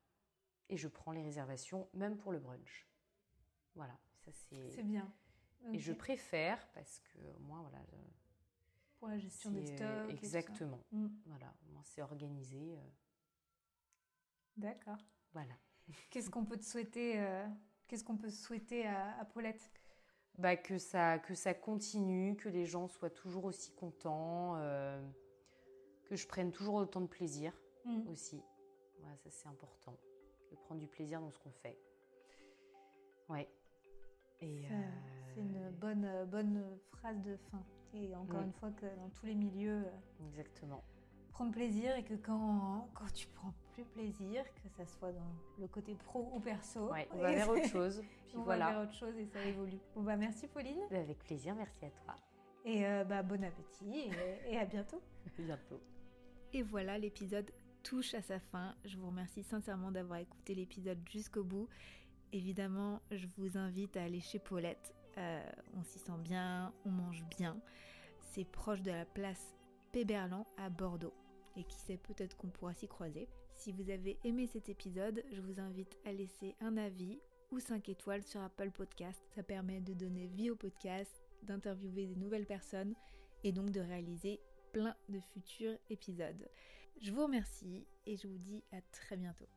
B: Et je prends les réservations même pour le brunch. Voilà, ça
A: C'est
B: c'est.
A: bien.
B: Et je préfère parce que moi voilà. je-
A: Pour la gestion des stocks. et tout ça.
B: Exactement.
A: Mm.
B: Voilà, moi c'est organisé.
A: D'accord.
B: voilà.
A: Qu'est-ce qu'on peut te souhaiter euh, Qu'est-ce qu'on peut souhaiter à, à Paulette?
B: Bah, que, ça, que ça continue, que les gens soient toujours aussi contents, euh, que je prenne toujours autant de plaisir
A: Mm.
B: aussi. Voilà, ça c'est important. De prendre du plaisir dans ce qu'on fait. Ouais. Et euh,
A: C'est une bonne, bonne phrase de fin. Et encore
B: Mm.
A: une fois, que dans tous les milieux,
B: Exactement.
A: prendre plaisir et que quand, quand tu prends plus plaisir, que ça soit dans le côté pro ou perso,
B: Ouais, on va vers autre chose. Puis
A: on va vers autre chose et ça évolue. Bon bah merci Pauline
B: Avec plaisir, merci à toi.
A: et euh, bah, bon appétit et, et à bientôt.
B: À bientôt.
A: Et voilà, l'épisode touche à sa fin. Je vous remercie sincèrement d'avoir écouté l'épisode jusqu'au bout. Évidemment, je vous invite à aller chez Paulette. Euh, on s'y sent bien, on mange bien. C'est proche de la place Péberlan à Bordeaux. Et qui sait, peut-être qu'on pourra s'y croiser. Si vous avez aimé cet épisode, je vous invite à laisser un avis ou 5 étoiles sur Apple Podcast. Ça permet de donner vie au podcast, d'interviewer des nouvelles personnes et donc de réaliser plein de futurs épisodes. Je vous remercie et je vous dis à très bientôt.